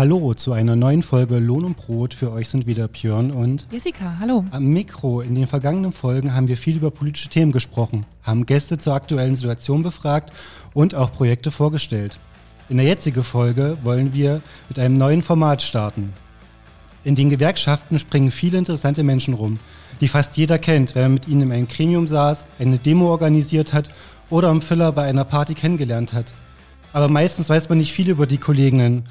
Hallo zu einer neuen Folge Lohn und Brot. Für euch sind wieder Björn und Jessica. Hallo. Am Mikro. In den vergangenen Folgen haben wir viel über politische Themen gesprochen, haben Gäste zur aktuellen Situation befragt und auch Projekte vorgestellt. In der jetzigen Folge wollen wir mit einem neuen Format starten. In den Gewerkschaften springen viele interessante Menschen rum, die fast jeder kennt, wenn er mit ihnen in einem Gremium saß, eine Demo organisiert hat oder am Filler bei einer Party kennengelernt hat. Aber meistens weiß man nicht viel über die Kolleginnen.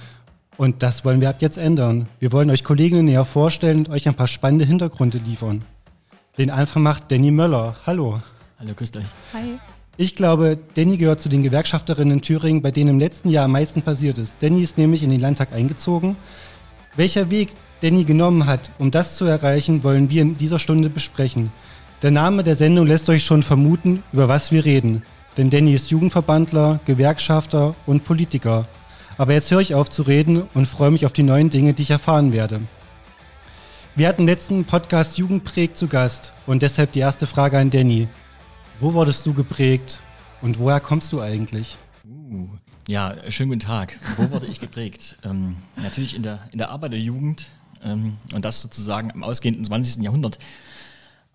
Und das wollen wir ab jetzt ändern. Wir wollen euch Kolleginnen näher vorstellen und euch ein paar spannende Hintergründe liefern. Den Anfang macht Danny Möller. Hallo. Hallo, grüßt euch. Hi. Ich glaube, Danny gehört zu den Gewerkschafterinnen in Thüringen, bei denen im letzten Jahr am meisten passiert ist. Danny ist nämlich in den Landtag eingezogen. Welcher Weg Danny genommen hat, um das zu erreichen, wollen wir in dieser Stunde besprechen. Der Name der Sendung lässt euch schon vermuten, über was wir reden. Denn Danny ist Jugendverbandler, Gewerkschafter und Politiker. Aber jetzt höre ich auf zu reden und freue mich auf die neuen Dinge, die ich erfahren werde. Wir hatten letzten Podcast Jugendprägt zu Gast und deshalb die erste Frage an Danny. Wo wurdest du geprägt und woher kommst du eigentlich? Uh, ja, schönen guten Tag. Wo wurde ich geprägt? ähm, natürlich in der, in der Arbeit der Jugend ähm, und das sozusagen im ausgehenden 20. Jahrhundert.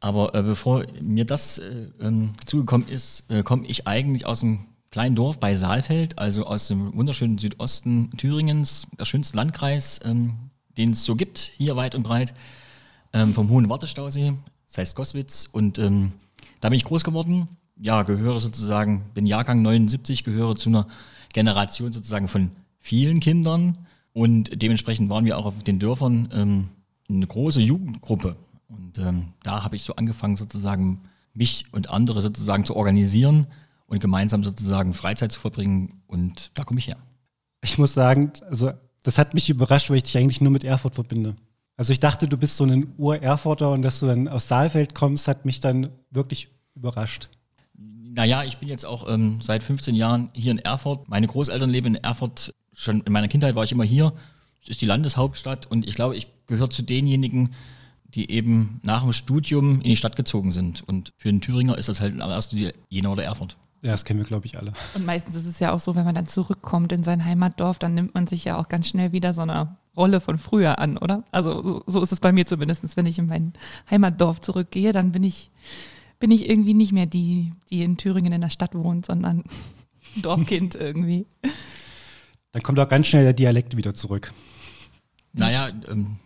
Aber äh, bevor mir das äh, ähm, zugekommen ist, äh, komme ich eigentlich aus einem kleinen Dorf bei Saalfeld, also aus dem wunderschönen Südosten Thüringens, der schönste Landkreis, ähm, den es so gibt, hier weit und breit, ähm, vom Hohen Wartestausee, das heißt Goswitz. Und ähm, da bin ich groß geworden. Ja, gehöre sozusagen, bin Jahrgang 79, gehöre zu einer Generation sozusagen von vielen Kindern. Und dementsprechend waren wir auch auf den Dörfern ähm, eine große Jugendgruppe. Und ähm, da habe ich so angefangen, sozusagen mich und andere sozusagen zu organisieren und gemeinsam sozusagen Freizeit zu verbringen. Und da komme ich her. Ich muss sagen, also das hat mich überrascht, weil ich dich eigentlich nur mit Erfurt verbinde. Also ich dachte, du bist so ein Ur-Erfurter und dass du dann aus Saalfeld kommst, hat mich dann wirklich überrascht. Naja, ich bin jetzt auch ähm, seit 15 Jahren hier in Erfurt. Meine Großeltern leben in Erfurt. Schon in meiner Kindheit war ich immer hier. Es ist die Landeshauptstadt und ich glaube, ich gehöre zu denjenigen, die eben nach dem Studium in die Stadt gezogen sind. Und für einen Thüringer ist das halt allererster Linie Jena oder Erfurt. Ja, das kennen wir, glaube ich, alle. Und meistens ist es ja auch so, wenn man dann zurückkommt in sein Heimatdorf, dann nimmt man sich ja auch ganz schnell wieder so eine Rolle von früher an, oder? Also so, so ist es bei mir zumindest. Wenn ich in mein Heimatdorf zurückgehe, dann bin ich, bin ich irgendwie nicht mehr die, die in Thüringen in der Stadt wohnt, sondern Dorfkind irgendwie. Dann kommt auch ganz schnell der Dialekt wieder zurück. Naja, ähm,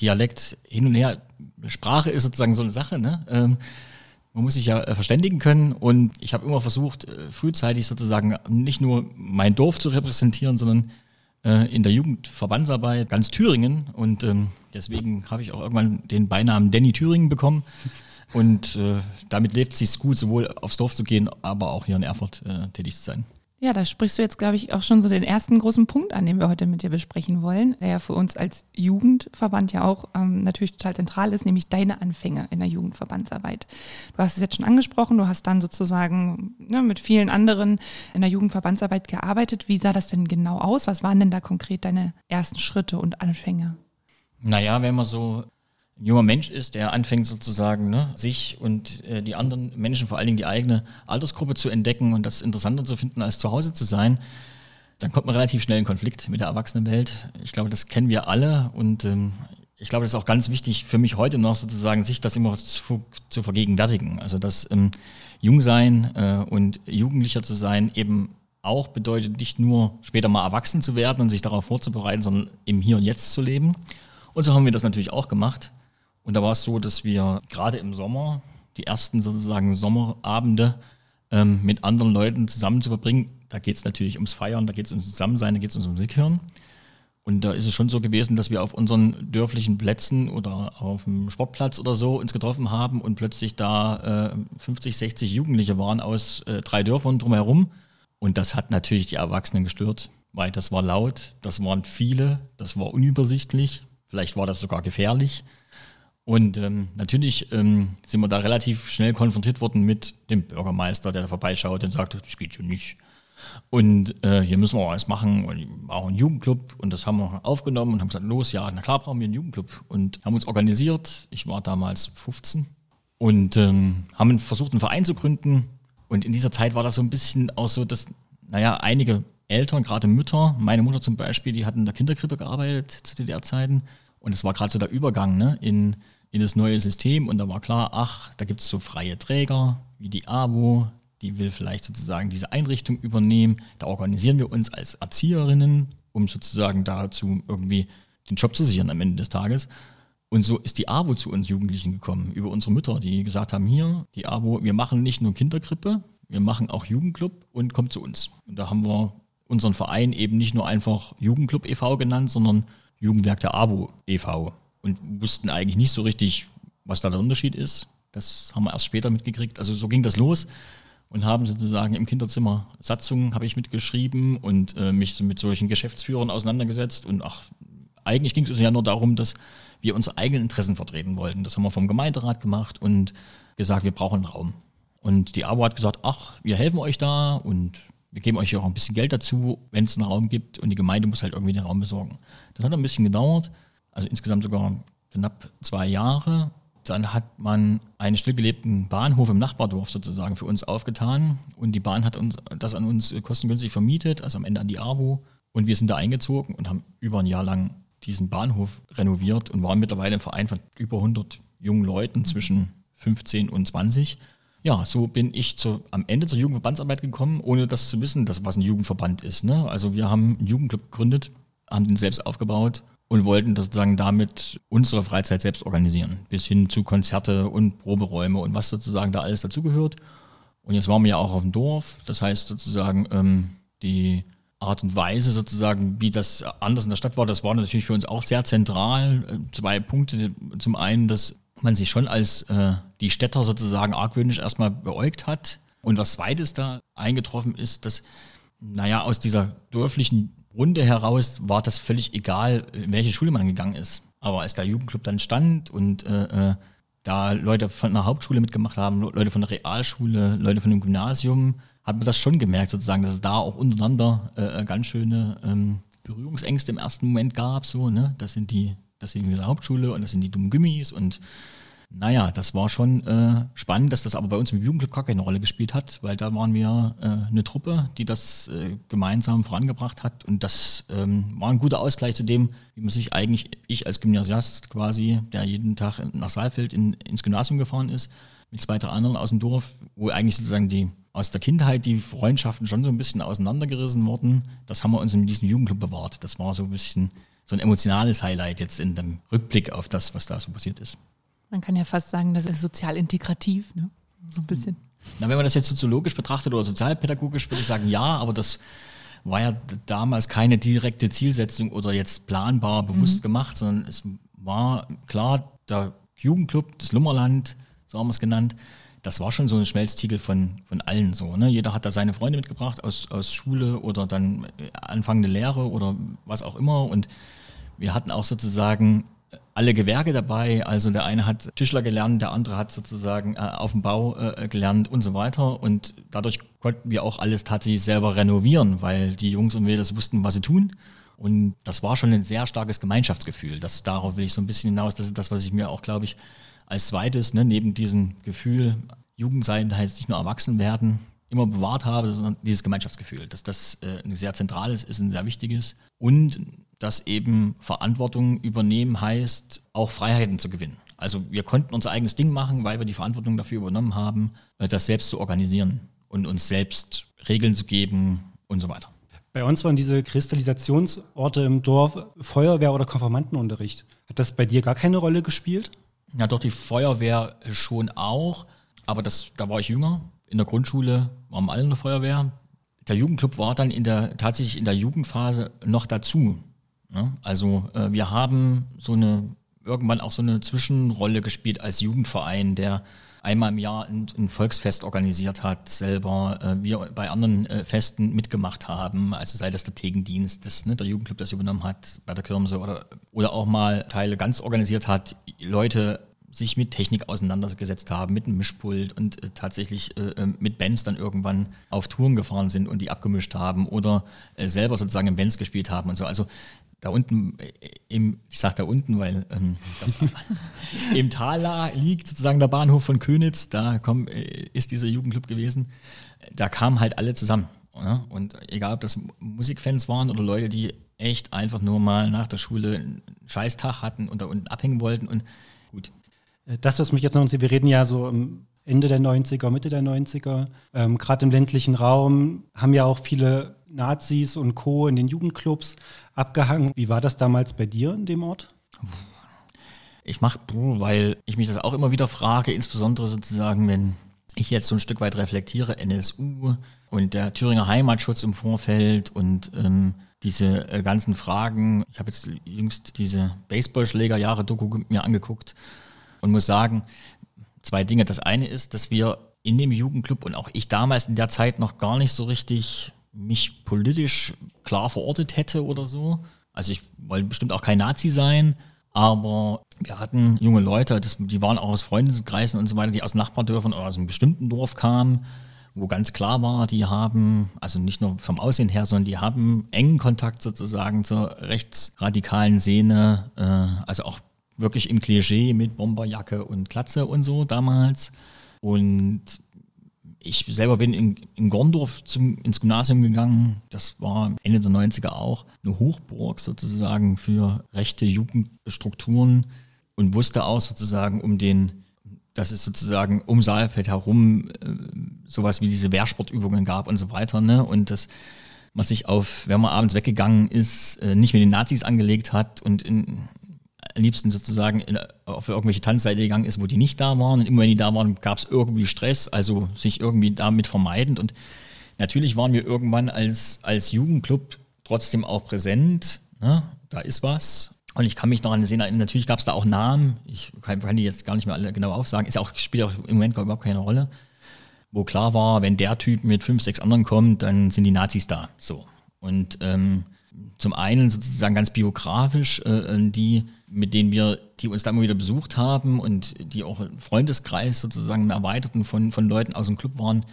Dialekt hin und her, Sprache ist sozusagen so eine Sache, ne? Ähm, man muss sich ja äh, verständigen können und ich habe immer versucht, äh, frühzeitig sozusagen nicht nur mein Dorf zu repräsentieren, sondern äh, in der Jugendverbandsarbeit ganz Thüringen und ähm, deswegen habe ich auch irgendwann den Beinamen Danny Thüringen bekommen und damit lebt es sich gut, sowohl aufs Dorf zu gehen, aber auch hier in Erfurt tätig zu sein. Ja, da sprichst du jetzt, glaube ich, auch schon so den ersten großen Punkt an, den wir heute mit dir besprechen wollen, der ja für uns als Jugendverband ja auch ähm, natürlich total zentral ist, nämlich deine Anfänge in der Jugendverbandsarbeit. Du hast es jetzt schon angesprochen, du hast dann sozusagen ne, mit vielen anderen in der Jugendverbandsarbeit gearbeitet. Wie sah das denn genau aus? Was waren denn da konkret deine ersten Schritte und Anfänge? Naja, wenn man so ein junger Mensch ist, der anfängt sozusagen ne, sich und äh, die anderen Menschen, vor allen Dingen die eigene Altersgruppe zu entdecken und das interessanter zu finden, als zu Hause zu sein, dann kommt man relativ schnell in Konflikt mit der Erwachsenenwelt. Ich glaube, das kennen wir alle und ähm, ich glaube, das ist auch ganz wichtig für mich heute noch sozusagen, sich das immer zu, zu vergegenwärtigen. Also dass ähm, Jungsein äh, und Jugendlicher zu sein eben auch bedeutet, nicht nur später mal erwachsen zu werden und sich darauf vorzubereiten, sondern im Hier und Jetzt zu leben. Und so haben wir das natürlich auch gemacht. Und da war es so, dass wir gerade im Sommer die ersten sozusagen Sommerabende ähm, mit anderen Leuten zusammen zu verbringen. Da geht es natürlich ums Feiern, da geht es ums Zusammensein, da geht es ums Musik hören. Und da ist es schon so gewesen, dass wir auf unseren dörflichen Plätzen oder auf dem Sportplatz oder so uns getroffen haben und plötzlich da äh, 50, 60 Jugendliche waren aus äh, drei Dörfern drumherum. Und das hat natürlich die Erwachsenen gestört, weil das war laut, das waren viele, das war unübersichtlich, vielleicht war das sogar gefährlich. Und ähm, natürlich ähm, sind wir da relativ schnell konfrontiert worden mit dem Bürgermeister, der da vorbeischaut und sagt, das geht so nicht. Und äh, hier müssen wir was machen und auch einen Jugendclub und das haben wir aufgenommen und haben gesagt, los, ja, na klar brauchen wir einen Jugendclub und haben uns organisiert. Ich war damals 15 und ähm, haben versucht, einen Verein zu gründen. Und in dieser Zeit war das so ein bisschen auch so, dass, naja, einige Eltern, gerade Mütter, meine Mutter zum Beispiel, die hatten in der Kinderkrippe gearbeitet zu DDR-Zeiten. Und es war gerade so der Übergang ne, in, in das neue System. Und da war klar, ach, da gibt es so freie Träger wie die AWO, die will vielleicht sozusagen diese Einrichtung übernehmen. Da organisieren wir uns als Erzieherinnen, um sozusagen dazu irgendwie den Job zu sichern am Ende des Tages. Und so ist die AWO zu uns Jugendlichen gekommen, über unsere Mütter, die gesagt haben, hier, die AWO, wir machen nicht nur Kinderkrippe, wir machen auch Jugendclub und kommt zu uns. Und da haben wir unseren Verein eben nicht nur einfach Jugendclub e.V. genannt, sondern Jugendwerk der AWO e.V. Und wussten eigentlich nicht so richtig, was da der Unterschied ist. Das haben wir erst später mitgekriegt. Also so ging das los und haben sozusagen im Kinderzimmer Satzungen habe ich mitgeschrieben und äh, mich mit solchen Geschäftsführern auseinandergesetzt. Und ach, eigentlich ging es ja nur darum, dass wir unsere eigenen Interessen vertreten wollten. Das haben wir vom Gemeinderat gemacht und gesagt, wir brauchen einen Raum. Und die AWO hat gesagt, ach, wir helfen euch da und wir geben euch auch ein bisschen Geld dazu, wenn es einen Raum gibt und die Gemeinde muss halt irgendwie den Raum besorgen. Das hat ein bisschen gedauert, also insgesamt sogar knapp zwei Jahre. Dann hat man einen stillgelegten Bahnhof im Nachbardorf sozusagen für uns aufgetan und die Bahn hat uns das an uns kostengünstig vermietet, also am Ende an die AWO. Und wir sind da eingezogen und haben über ein Jahr lang diesen Bahnhof renoviert und waren mittlerweile im Verein von über 100 jungen Leuten zwischen 15 und 20. Ja, so bin ich zu, am Ende zur Jugendverbandsarbeit gekommen, ohne das zu wissen, dass, was ein Jugendverband ist. Ne? Also wir haben einen Jugendclub gegründet, haben den selbst aufgebaut und wollten sozusagen damit unsere Freizeit selbst organisieren, bis hin zu Konzerte und Proberäume und was sozusagen da alles dazugehört. Und jetzt waren wir ja auch auf dem Dorf, das heißt sozusagen ähm, die Art und Weise sozusagen, wie das anders in der Stadt war, das war natürlich für uns auch sehr zentral. Äh, zwei Punkte. Zum einen, dass man sich schon als äh, die Städter sozusagen argwöhnisch erstmal beäugt hat. Und was zweites da eingetroffen ist, dass, naja, aus dieser dörflichen Runde heraus war das völlig egal, in welche Schule man gegangen ist. Aber als der Jugendclub dann stand und äh, äh da Leute von der Hauptschule mitgemacht haben, Leute von der Realschule, Leute von dem Gymnasium, hat man das schon gemerkt, sozusagen, dass es da auch untereinander äh, ganz schöne ähm, Berührungsängste im ersten Moment gab. So, ne? Das sind die, das sind die der Hauptschule und das sind die dummen Gummis und naja, das war schon äh, spannend, dass das aber bei uns im Jugendclub gar keine Rolle gespielt hat, weil da waren wir äh, eine Truppe, die das äh, gemeinsam vorangebracht hat und das ähm, war ein guter Ausgleich zu dem, wie man sich eigentlich, ich als Gymnasiast quasi, der jeden Tag nach Saalfeld in, ins Gymnasium gefahren ist, mit zwei, drei anderen aus dem Dorf, wo eigentlich sozusagen die aus der Kindheit die Freundschaften schon so ein bisschen auseinandergerissen wurden. Das haben wir uns in diesem Jugendclub bewahrt. Das war so ein bisschen so ein emotionales Highlight jetzt in dem Rückblick auf das, was da so passiert ist. Man kann ja fast sagen, das ist sozial integrativ, ne? So ein bisschen. Na, wenn man das jetzt soziologisch betrachtet oder sozialpädagogisch, würde ich sagen, ja, aber das war ja damals keine direkte Zielsetzung oder jetzt planbar bewusst mhm. gemacht, sondern es war klar, der Jugendclub, das Lummerland, so haben wir es genannt, das war schon so ein Schmelztiegel von, von allen so. Ne? Jeder hat da seine Freunde mitgebracht aus, aus Schule oder dann anfangende Lehre oder was auch immer. Und wir hatten auch sozusagen alle Gewerke dabei. Also der eine hat Tischler gelernt, der andere hat sozusagen äh, auf dem Bau äh, gelernt und so weiter. Und dadurch konnten wir auch alles tatsächlich selber renovieren, weil die Jungs und Mädels wussten, was sie tun. Und das war schon ein sehr starkes Gemeinschaftsgefühl. Das, darauf will ich so ein bisschen hinaus. Das ist das, was ich mir auch, glaube ich, als zweites, ne, neben diesem Gefühl, Jugend sein heißt nicht nur erwachsen werden, immer bewahrt habe, sondern dieses Gemeinschaftsgefühl, dass das äh, ein sehr zentrales ist, ein sehr wichtiges und dass eben Verantwortung übernehmen heißt, auch Freiheiten zu gewinnen. Also wir konnten unser eigenes Ding machen, weil wir die Verantwortung dafür übernommen haben, äh, das selbst zu organisieren und uns selbst Regeln zu geben und so weiter. Bei uns waren diese Kristallisationsorte im Dorf Feuerwehr oder Konformantenunterricht. Hat das bei dir gar keine Rolle gespielt? Ja, doch die Feuerwehr schon auch, aber das, da war ich jünger. In der Grundschule waren alle in der Feuerwehr. Der Jugendclub war dann in der, tatsächlich in der Jugendphase noch dazu. Ja, also äh, wir haben so eine, irgendwann auch so eine Zwischenrolle gespielt als Jugendverein, der einmal im Jahr ein, ein Volksfest organisiert hat, selber äh, wir bei anderen äh, Festen mitgemacht haben, also sei das der Tegendienst, das, ne, der Jugendclub das übernommen hat bei der Kirmse oder, oder auch mal Teile ganz organisiert hat, Leute sich mit Technik auseinandergesetzt haben, mit einem Mischpult und äh, tatsächlich äh, äh, mit Bands dann irgendwann auf Touren gefahren sind und die abgemischt haben oder äh, selber sozusagen in Bands gespielt haben und so. Also da unten äh, im, ich sage da unten, weil ähm, das im Tal liegt sozusagen der Bahnhof von Könitz, da komm, äh, ist dieser Jugendclub gewesen. Da kamen halt alle zusammen. Ja? Und egal, ob das Musikfans waren oder Leute, die echt einfach nur mal nach der Schule einen Scheißtag hatten und da unten abhängen wollten und gut. Äh, das, was mich jetzt noch interessiert, wir reden ja so Ende der 90er, Mitte der 90er. Ähm, Gerade im ländlichen Raum haben ja auch viele Nazis und Co. in den Jugendclubs abgehangen. Wie war das damals bei dir in dem Ort? Ich mache, weil ich mich das auch immer wieder frage, insbesondere sozusagen, wenn ich jetzt so ein Stück weit reflektiere, NSU und der Thüringer Heimatschutz im Vorfeld und ähm, diese äh, ganzen Fragen. Ich habe jetzt jüngst diese Baseballschlägerjahre-Doku mir angeguckt und muss sagen, zwei Dinge. Das eine ist, dass wir in dem Jugendclub und auch ich damals in der Zeit noch gar nicht so richtig mich politisch klar verortet hätte oder so. Also ich wollte bestimmt auch kein Nazi sein, aber wir hatten junge Leute, das, die waren auch aus Freundeskreisen und so weiter, die aus Nachbardörfern oder aus einem bestimmten Dorf kamen, wo ganz klar war, die haben, also nicht nur vom Aussehen her, sondern die haben engen Kontakt sozusagen zur rechtsradikalen Szene, äh, also auch wirklich im Klischee mit Bomberjacke und Klatze und so damals. Und ich selber bin in, in Gorndorf zum, ins Gymnasium gegangen. Das war Ende der 90er auch eine Hochburg sozusagen für rechte Jugendstrukturen und wusste auch sozusagen um den, dass es sozusagen um Saalfeld herum äh, sowas wie diese Wehrsportübungen gab und so weiter. Ne? Und dass man sich auf, wenn man abends weggegangen ist, äh, nicht mit den Nazis angelegt hat und in, am liebsten sozusagen in, auf irgendwelche Tanzseite gegangen ist, wo die nicht da waren. Und immer wenn die da waren, gab es irgendwie Stress, also sich irgendwie damit vermeidend. Und natürlich waren wir irgendwann als, als Jugendclub trotzdem auch präsent. Ne? Da ist was. Und ich kann mich noch an den Szene erinnern, natürlich gab es da auch Namen, ich kann, kann, die jetzt gar nicht mehr alle genau aufsagen, ist auch, spielt auch im Moment überhaupt keine Rolle, wo klar war, wenn der Typ mit fünf, sechs anderen kommt, dann sind die Nazis da. So. Und ähm, zum einen sozusagen ganz biografisch, äh, die, mit denen wir, die uns da immer wieder besucht haben und die auch im Freundeskreis sozusagen erweiterten von, von Leuten aus dem Club waren,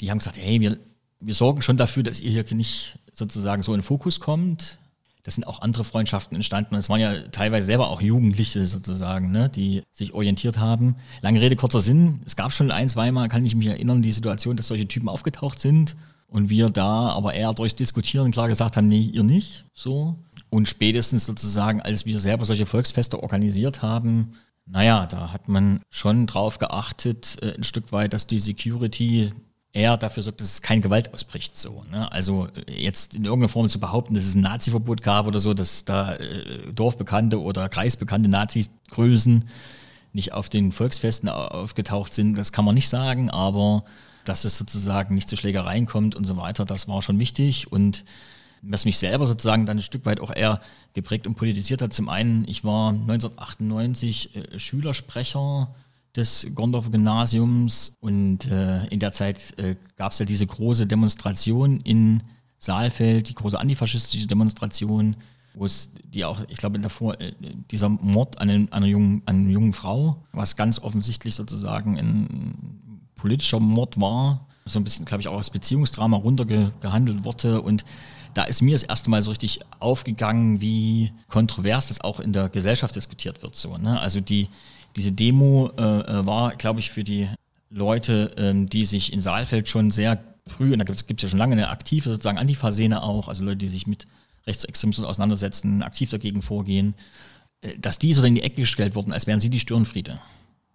die haben gesagt, hey, wir, wir sorgen schon dafür, dass ihr hier nicht sozusagen so in den Fokus kommt. Das sind auch andere Freundschaften entstanden. Es waren ja teilweise selber auch Jugendliche sozusagen, ne, die sich orientiert haben. Lange Rede, kurzer Sinn. Es gab schon ein, zweimal, kann ich mich erinnern, die Situation, dass solche Typen aufgetaucht sind und wir da aber eher durchs Diskutieren klar gesagt haben, nee, ihr nicht. So. Und spätestens sozusagen, als wir selber solche Volksfeste organisiert haben, naja, da hat man schon drauf geachtet, äh, ein Stück weit, dass die Security eher dafür sorgt, dass es keine Gewalt ausbricht. So, ne? Also äh, jetzt in irgendeiner Form zu behaupten, dass es ein Nazi-Verbot gab oder so, dass da äh, dorfbekannte oder kreisbekannte Nazi-Größen nicht auf den Volksfesten aufgetaucht sind, das kann man nicht sagen, aber dass es sozusagen nicht zu Schlägereien kommt und so weiter. Das war schon wichtig und was mich selber sozusagen dann ein Stück weit auch eher geprägt und politisiert hat. Zum einen, ich war 1998 äh, Schülersprecher des Gondorfer Gymnasiums und äh, in der Zeit äh, gab es ja diese große Demonstration in Saalfeld, die große antifaschistische Demonstration, wo es die auch, ich glaube, davor äh, dieser Mord an, einen, an, einer jungen, an einer jungen Frau, was ganz offensichtlich sozusagen ein politischer Mord war, so ein bisschen, glaube ich, auch als Beziehungsdrama runtergehandelt wurde. Und da ist mir das erste Mal so richtig aufgegangen, wie kontrovers das auch in der Gesellschaft diskutiert wird. So, ne? Also die, diese Demo äh, äh war, glaube ich, für die Leute, ähm, die sich in Saalfeld schon sehr früh, und da gibt es ja schon lange eine aktive sozusagen Antifa-Szene auch, also Leute, die sich mit Rechtsextremismus auseinandersetzen, aktiv dagegen vorgehen, äh, dass die so in die Ecke gestellt wurden, als wären sie die Störenfriede.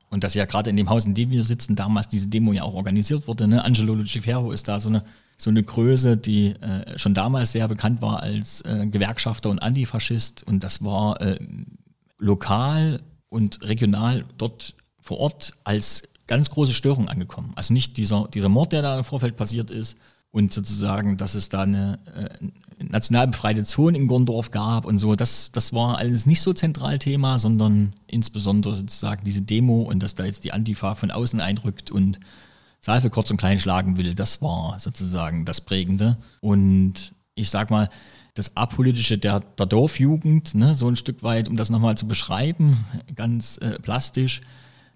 Und dass ja gerade in dem Haus, in dem wir sitzen, damals diese Demo ja auch organisiert wurde. Ne? Angelo Lucifero ist da so eine, so eine Größe, die äh, schon damals sehr bekannt war als äh, Gewerkschafter und Antifaschist. Und das war äh, lokal und regional dort vor Ort als ganz große Störung angekommen. Also nicht dieser, dieser Mord, der da im Vorfeld passiert ist, und sozusagen, dass es da eine äh, national befreite Zone in Gondorf gab und so. Das, das war alles nicht so zentral Thema, sondern insbesondere sozusagen diese Demo und dass da jetzt die Antifa von außen einrückt und Salve kurz und klein schlagen will. Das war sozusagen das Prägende. Und ich sag mal, das Apolitische der, der Dorfjugend, ne, so ein Stück weit, um das nochmal zu beschreiben, ganz äh, plastisch,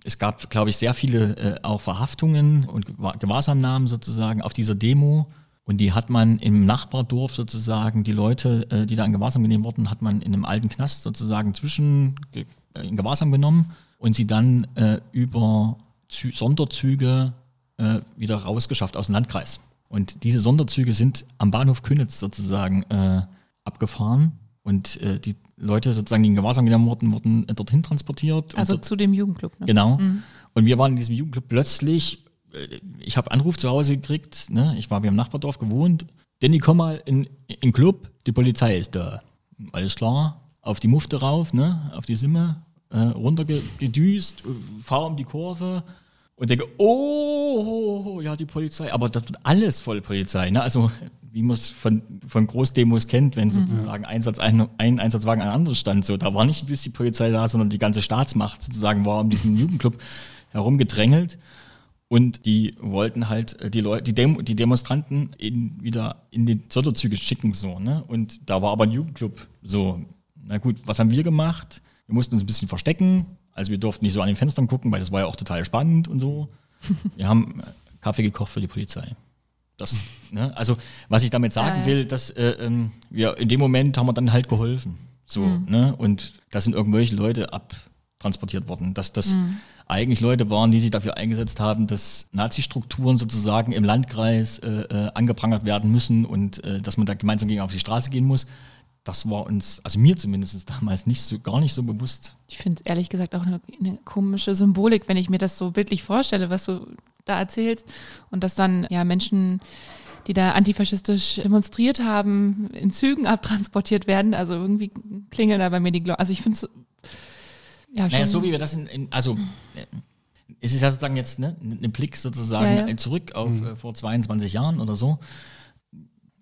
es gab, glaube ich, sehr viele äh, auch Verhaftungen und Gewahrsamnahmen sozusagen auf dieser Demo. Und die hat man im Nachbardorf sozusagen, die Leute, äh, die da in Gewahrsam genommen wurden, hat man in einem alten Knast sozusagen zwischen äh, in Gewahrsam genommen und sie dann äh, über Zü Sonderzüge äh, wieder rausgeschafft aus dem Landkreis. Und diese Sonderzüge sind am Bahnhof Könitz sozusagen äh, abgefahren und äh, die Leute sozusagen, die in Gewahrsam genommen wurden, wurden äh, dorthin transportiert. Also dort, zu dem Jugendclub. Ne? Genau. Mhm. Und wir waren in diesem Jugendclub plötzlich, äh, ich habe Anruf zu Hause gekriegt, ne? ich war wie im Nachbardorf gewohnt, Danny, komm mal in, in den Club, die Polizei ist da. Alles klar, auf die Mufte rauf, ne? auf die Simme, äh, runtergedüst, fahr um die Kurve und denke, oh, ja, die Polizei, aber das wird alles voll Polizei. Ne? Also wie man es von, von Großdemos kennt, wenn mhm. sozusagen Einsatz, ein, ein Einsatzwagen an anderen stand. So, da war nicht bis die Polizei da, sondern die ganze Staatsmacht sozusagen war um diesen Jugendclub herumgedrängelt. Und die wollten halt äh, die Leute, die, Demo, die Demonstranten in, wieder in die Sonderzüge schicken, so, ne? Und da war aber ein Jugendclub so. Na gut, was haben wir gemacht? Wir mussten uns ein bisschen verstecken. Also wir durften nicht so an den Fenstern gucken, weil das war ja auch total spannend und so. Wir haben Kaffee gekocht für die Polizei. Das, ne? Also, was ich damit sagen will, dass äh, ähm, wir in dem Moment haben wir dann halt geholfen. So, mhm. ne? Und da sind irgendwelche Leute abtransportiert worden. Dass das mhm. eigentlich Leute waren, die sich dafür eingesetzt haben, dass Nazi-Strukturen sozusagen im Landkreis äh, äh, angeprangert werden müssen und äh, dass man da gemeinsam gegen auf die Straße gehen muss. Das war uns, also mir zumindest damals nicht so, gar nicht so bewusst. Ich finde es ehrlich gesagt auch eine, eine komische Symbolik, wenn ich mir das so bildlich vorstelle, was du da erzählst und dass dann ja Menschen, die da antifaschistisch demonstriert haben, in Zügen abtransportiert werden. Also irgendwie klingeln da bei mir die Glocken. Also ich finde es ja schon. Naja, so wie wir das in, in also äh, es ist ja sozusagen jetzt ne, ein Blick sozusagen ja, ja. zurück auf mhm. äh, vor 22 Jahren oder so.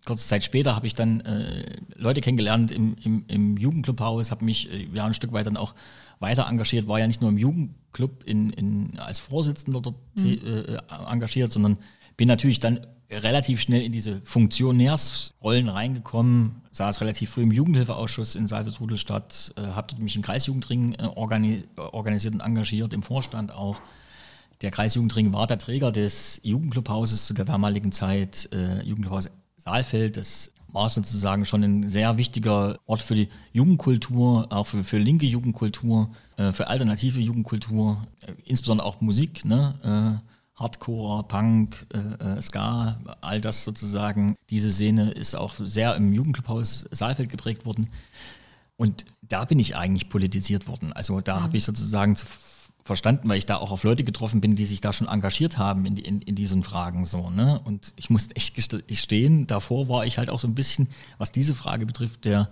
Kurze Zeit später habe ich dann äh, Leute kennengelernt im, im, im Jugendclubhaus, habe mich äh, ja ein Stück weit dann auch weiter engagiert, war ja nicht nur im Jugendclub in, in, als Vorsitzender dort mhm. äh, engagiert, sondern bin natürlich dann relativ schnell in diese Funktionärsrollen reingekommen, saß relativ früh im Jugendhilfeausschuss in Saalfeld-Rudelstadt, äh, habe mich im Kreisjugendring äh, organi organisiert und engagiert, im Vorstand auch. Der Kreisjugendring war der Träger des Jugendclubhauses zu der damaligen Zeit, äh, Jugendclubhaus Saalfeld. Das war sozusagen schon ein sehr wichtiger Ort für die Jugendkultur, auch für, für linke Jugendkultur, äh, für alternative Jugendkultur, äh, insbesondere auch Musik, ne? Äh, Hardcore, Punk, äh, äh, Ska, all das sozusagen. Diese Szene ist auch sehr im Jugendclubhaus Saalfeld geprägt worden. Und da bin ich eigentlich politisiert worden. Also da mhm. habe ich sozusagen zu verstanden, weil ich da auch auf Leute getroffen bin, die sich da schon engagiert haben in, in, in diesen Fragen so. Ne? Und ich musste echt gestehen, davor war ich halt auch so ein bisschen, was diese Frage betrifft, der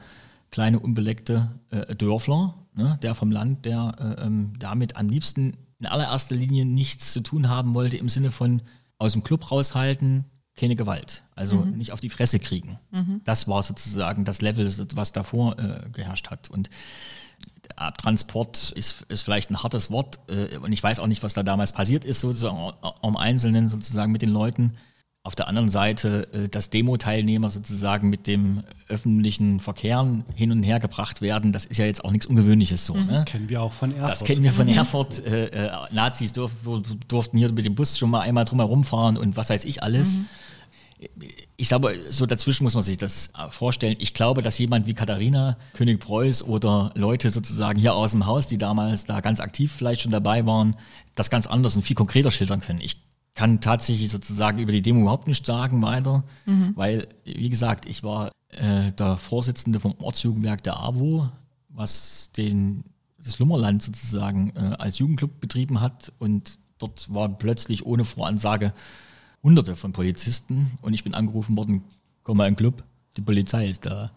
kleine unbeleckte äh, Dörfler, ne? der vom Land, der äh, ähm, damit am liebsten in allererster Linie nichts zu tun haben wollte im Sinne von aus dem Club raushalten, keine Gewalt, also mhm. nicht auf die Fresse kriegen. Mhm. Das war sozusagen das Level, was davor äh, geherrscht hat. Und Abtransport ist, ist vielleicht ein hartes Wort äh, und ich weiß auch nicht, was da damals passiert ist, sozusagen am Einzelnen sozusagen mit den Leuten. Auf der anderen Seite, äh, dass Demo-Teilnehmer sozusagen mit dem öffentlichen Verkehr hin und her gebracht werden, das ist ja jetzt auch nichts Ungewöhnliches so. Mhm. Ne? Kennen wir auch von Erfurt. Das kennen wir von mhm. Erfurt. Äh, äh, Nazis durf, durften hier mit dem Bus schon mal einmal drum herum fahren und was weiß ich alles. Mhm ich glaube, so dazwischen muss man sich das äh, vorstellen. Ich glaube, dass jemand wie Katharina, König Preuß oder Leute sozusagen hier aus dem Haus, die damals da ganz aktiv vielleicht schon dabei waren, das ganz anders und viel konkreter schildern können. Ich kann tatsächlich sozusagen über die Demo überhaupt nichts sagen weiter, mhm. weil, wie gesagt, ich war äh, der Vorsitzende vom Ortsjugendwerk der AWO, was den, das Lummerland sozusagen äh, als Jugendclub betrieben hat und dort war plötzlich ohne Voransage hunderte von Polizisten und ich bin angerufen worden, komm mal in den Club, die Polizei ist da.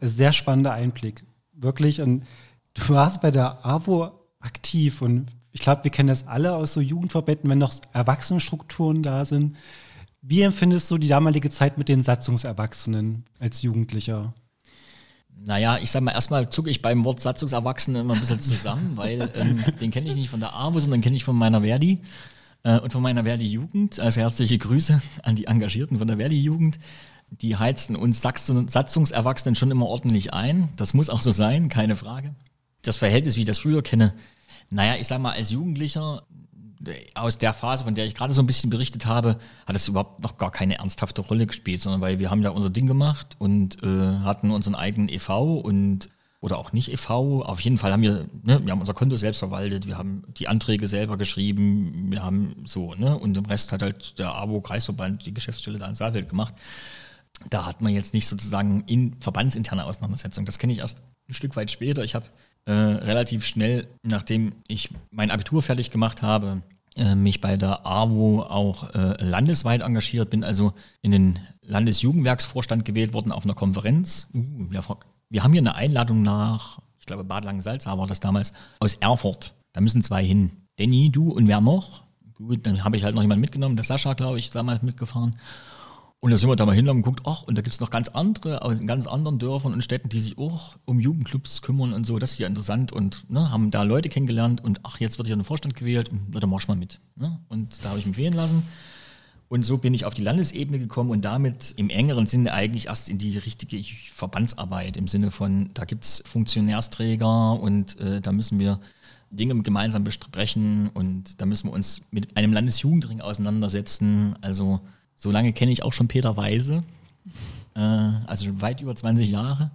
Sehr spannender Einblick. Wirklich. Und du warst bei der AWO aktiv und ich glaube, wir kennen das alle aus so Jugendverbänden, wenn noch Erwachsenenstrukturen da sind. Wie empfindest du die damalige Zeit mit den Satzungserwachsenen als Jugendlicher? Naja, ich sag mal, erstmal zucke ich beim Wort Satzungserwachsene immer ein bisschen zusammen, weil ähm, den kenne ich nicht von der AWO, sondern kenne ich von meiner Verdi. Äh, und von meiner Verdi-Jugend. Also herzliche Grüße an die Engagierten von der Verdi-Jugend. Die heizen uns Satzungserwachsenen schon immer ordentlich ein. Das muss auch so sein, keine Frage. Das Verhältnis, wie ich das früher kenne, naja, ich sag mal, als Jugendlicher aus der Phase, von der ich gerade so ein bisschen berichtet habe, hat es überhaupt noch gar keine ernsthafte Rolle gespielt, sondern weil wir haben da unser Ding gemacht und äh, hatten unseren eigenen EV und oder auch nicht e.V. Auf jeden Fall haben wir, ne, wir haben unser Konto selbst verwaltet, wir haben die Anträge selber geschrieben, wir haben so, ne, und im Rest hat halt der AWO-Kreisverband, die Geschäftsstelle da in Saalfeld gemacht. Da hat man jetzt nicht sozusagen in verbandsinterne Auseinandersetzung. Das kenne ich erst ein Stück weit später. Ich habe äh, relativ schnell, nachdem ich mein Abitur fertig gemacht habe, äh, mich bei der AWO auch äh, landesweit engagiert, bin also in den Landesjugendwerksvorstand gewählt worden auf einer Konferenz. Uh, wir, wir, haben hier eine Einladung nach, ich glaube Bad Langensalza war das damals, aus Erfurt. Da müssen zwei hin. Danny, du und wer noch? Gut, dann habe ich halt noch jemanden mitgenommen, der Sascha, glaube ich, damals mitgefahren. Und da sind wir da mal hin und geguckt, ach, und da gibt es noch ganz andere aus ganz anderen Dörfern und Städten, die sich auch um Jugendclubs kümmern und so. Das ist ja interessant und ne, haben da Leute kennengelernt und ach, jetzt wird hier ein Vorstand gewählt, und, dann mach ich mal mit. Ne? Und da habe ich mich wählen lassen. Und so bin ich auf die Landesebene gekommen und damit im engeren Sinne eigentlich erst in die richtige Verbandsarbeit im Sinne von, da gibt es Funktionärsträger und äh, da müssen wir Dinge gemeinsam besprechen und da müssen wir uns mit einem Landesjugendring auseinandersetzen. Also so lange kenne ich auch schon Peter Weise, äh, also weit über 20 Jahre.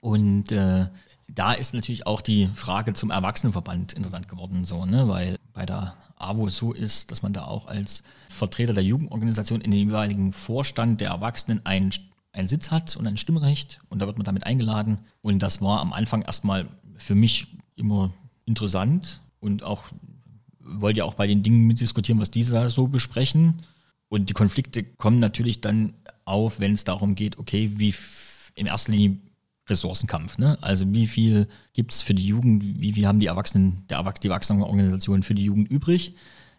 Und äh, da ist natürlich auch die Frage zum Erwachsenenverband interessant geworden, so, ne? weil bei der AWO so ist, dass man da auch als Vertreter der Jugendorganisation in den jeweiligen Vorstand der Erwachsenen einen, einen Sitz hat und ein Stimmrecht und da wird man damit eingeladen. Und das war am Anfang erstmal für mich immer interessant und auch wollte ja auch bei den Dingen mitdiskutieren, was diese da so besprechen. Und die Konflikte kommen natürlich dann auf, wenn es darum geht, okay, wie in erster Linie Ressourcenkampf. Ne? Also wie viel gibt es für die Jugend, wie viel haben die Erwachsenen, der Erwachs die Erwachsenenorganisationen für die Jugend übrig,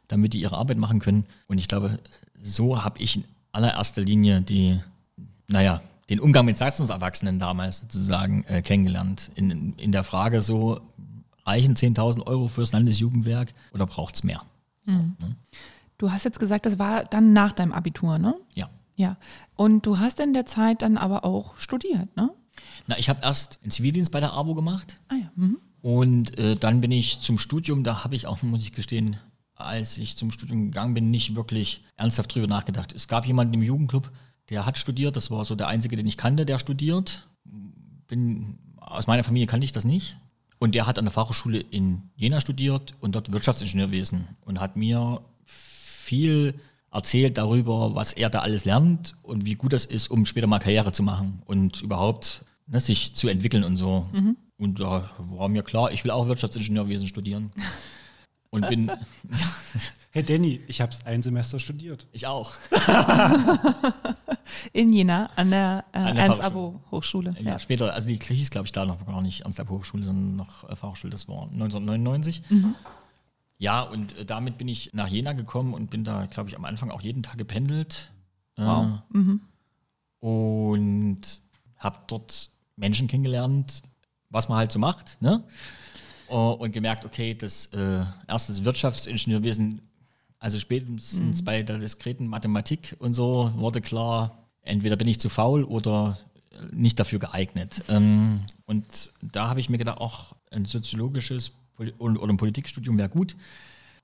damit die ihre Arbeit machen können. Und ich glaube, so habe ich in allererster Linie die, naja, den Umgang mit Satzungserwachsenen damals sozusagen äh, kennengelernt. In, in der Frage so, reichen 10.000 Euro fürs Landesjugendwerk oder braucht es mehr? Mhm. Ne? Du hast jetzt gesagt, das war dann nach deinem Abitur, ne? Ja. Ja. Und du hast in der Zeit dann aber auch studiert, ne? Na, ich habe erst einen Zivildienst bei der ABO gemacht. Ah ja. Mhm. Und äh, dann bin ich zum Studium, da habe ich auch, muss ich gestehen, als ich zum Studium gegangen bin, nicht wirklich ernsthaft drüber nachgedacht. Es gab jemanden im Jugendclub, der hat studiert, das war so der einzige, den ich kannte, der studiert. Bin, aus meiner Familie kannte ich das nicht. Und der hat an der Fachhochschule in Jena studiert und dort Wirtschaftsingenieurwesen und hat mir viel erzählt darüber, was er da alles lernt und wie gut das ist, um später mal Karriere zu machen und überhaupt ne, sich zu entwickeln und so. Mhm. Und da war mir klar, ich will auch Wirtschaftsingenieurwesen studieren. Und bin. ja. Hey Danny, ich habe es ein Semester studiert. Ich auch. In Jena an der, äh, Ernst-Abo-Hochschule. Ja, später, also die hieß, glaube ich, da noch gar nicht Ernst-Abo-Hochschule, sondern noch äh, Fachhochschule, das war 1999. Mhm. Ja, und äh, damit bin ich nach Jena gekommen und bin da, glaube ich, am Anfang auch jeden Tag gependelt. Äh, wow. Äh, mhm. Und habe dort Menschen kennengelernt, was man halt so macht. Ne? Uh, und gemerkt, okay, das äh, erste Wirtschaftsingenieurwesen, also spätestens mhm. bei der diskreten Mathematik und so, wurde klar, entweder bin ich zu faul oder nicht dafür geeignet. Ähm, und da habe ich mir gedacht, auch ein soziologisches oder ein Politikstudium wäre gut.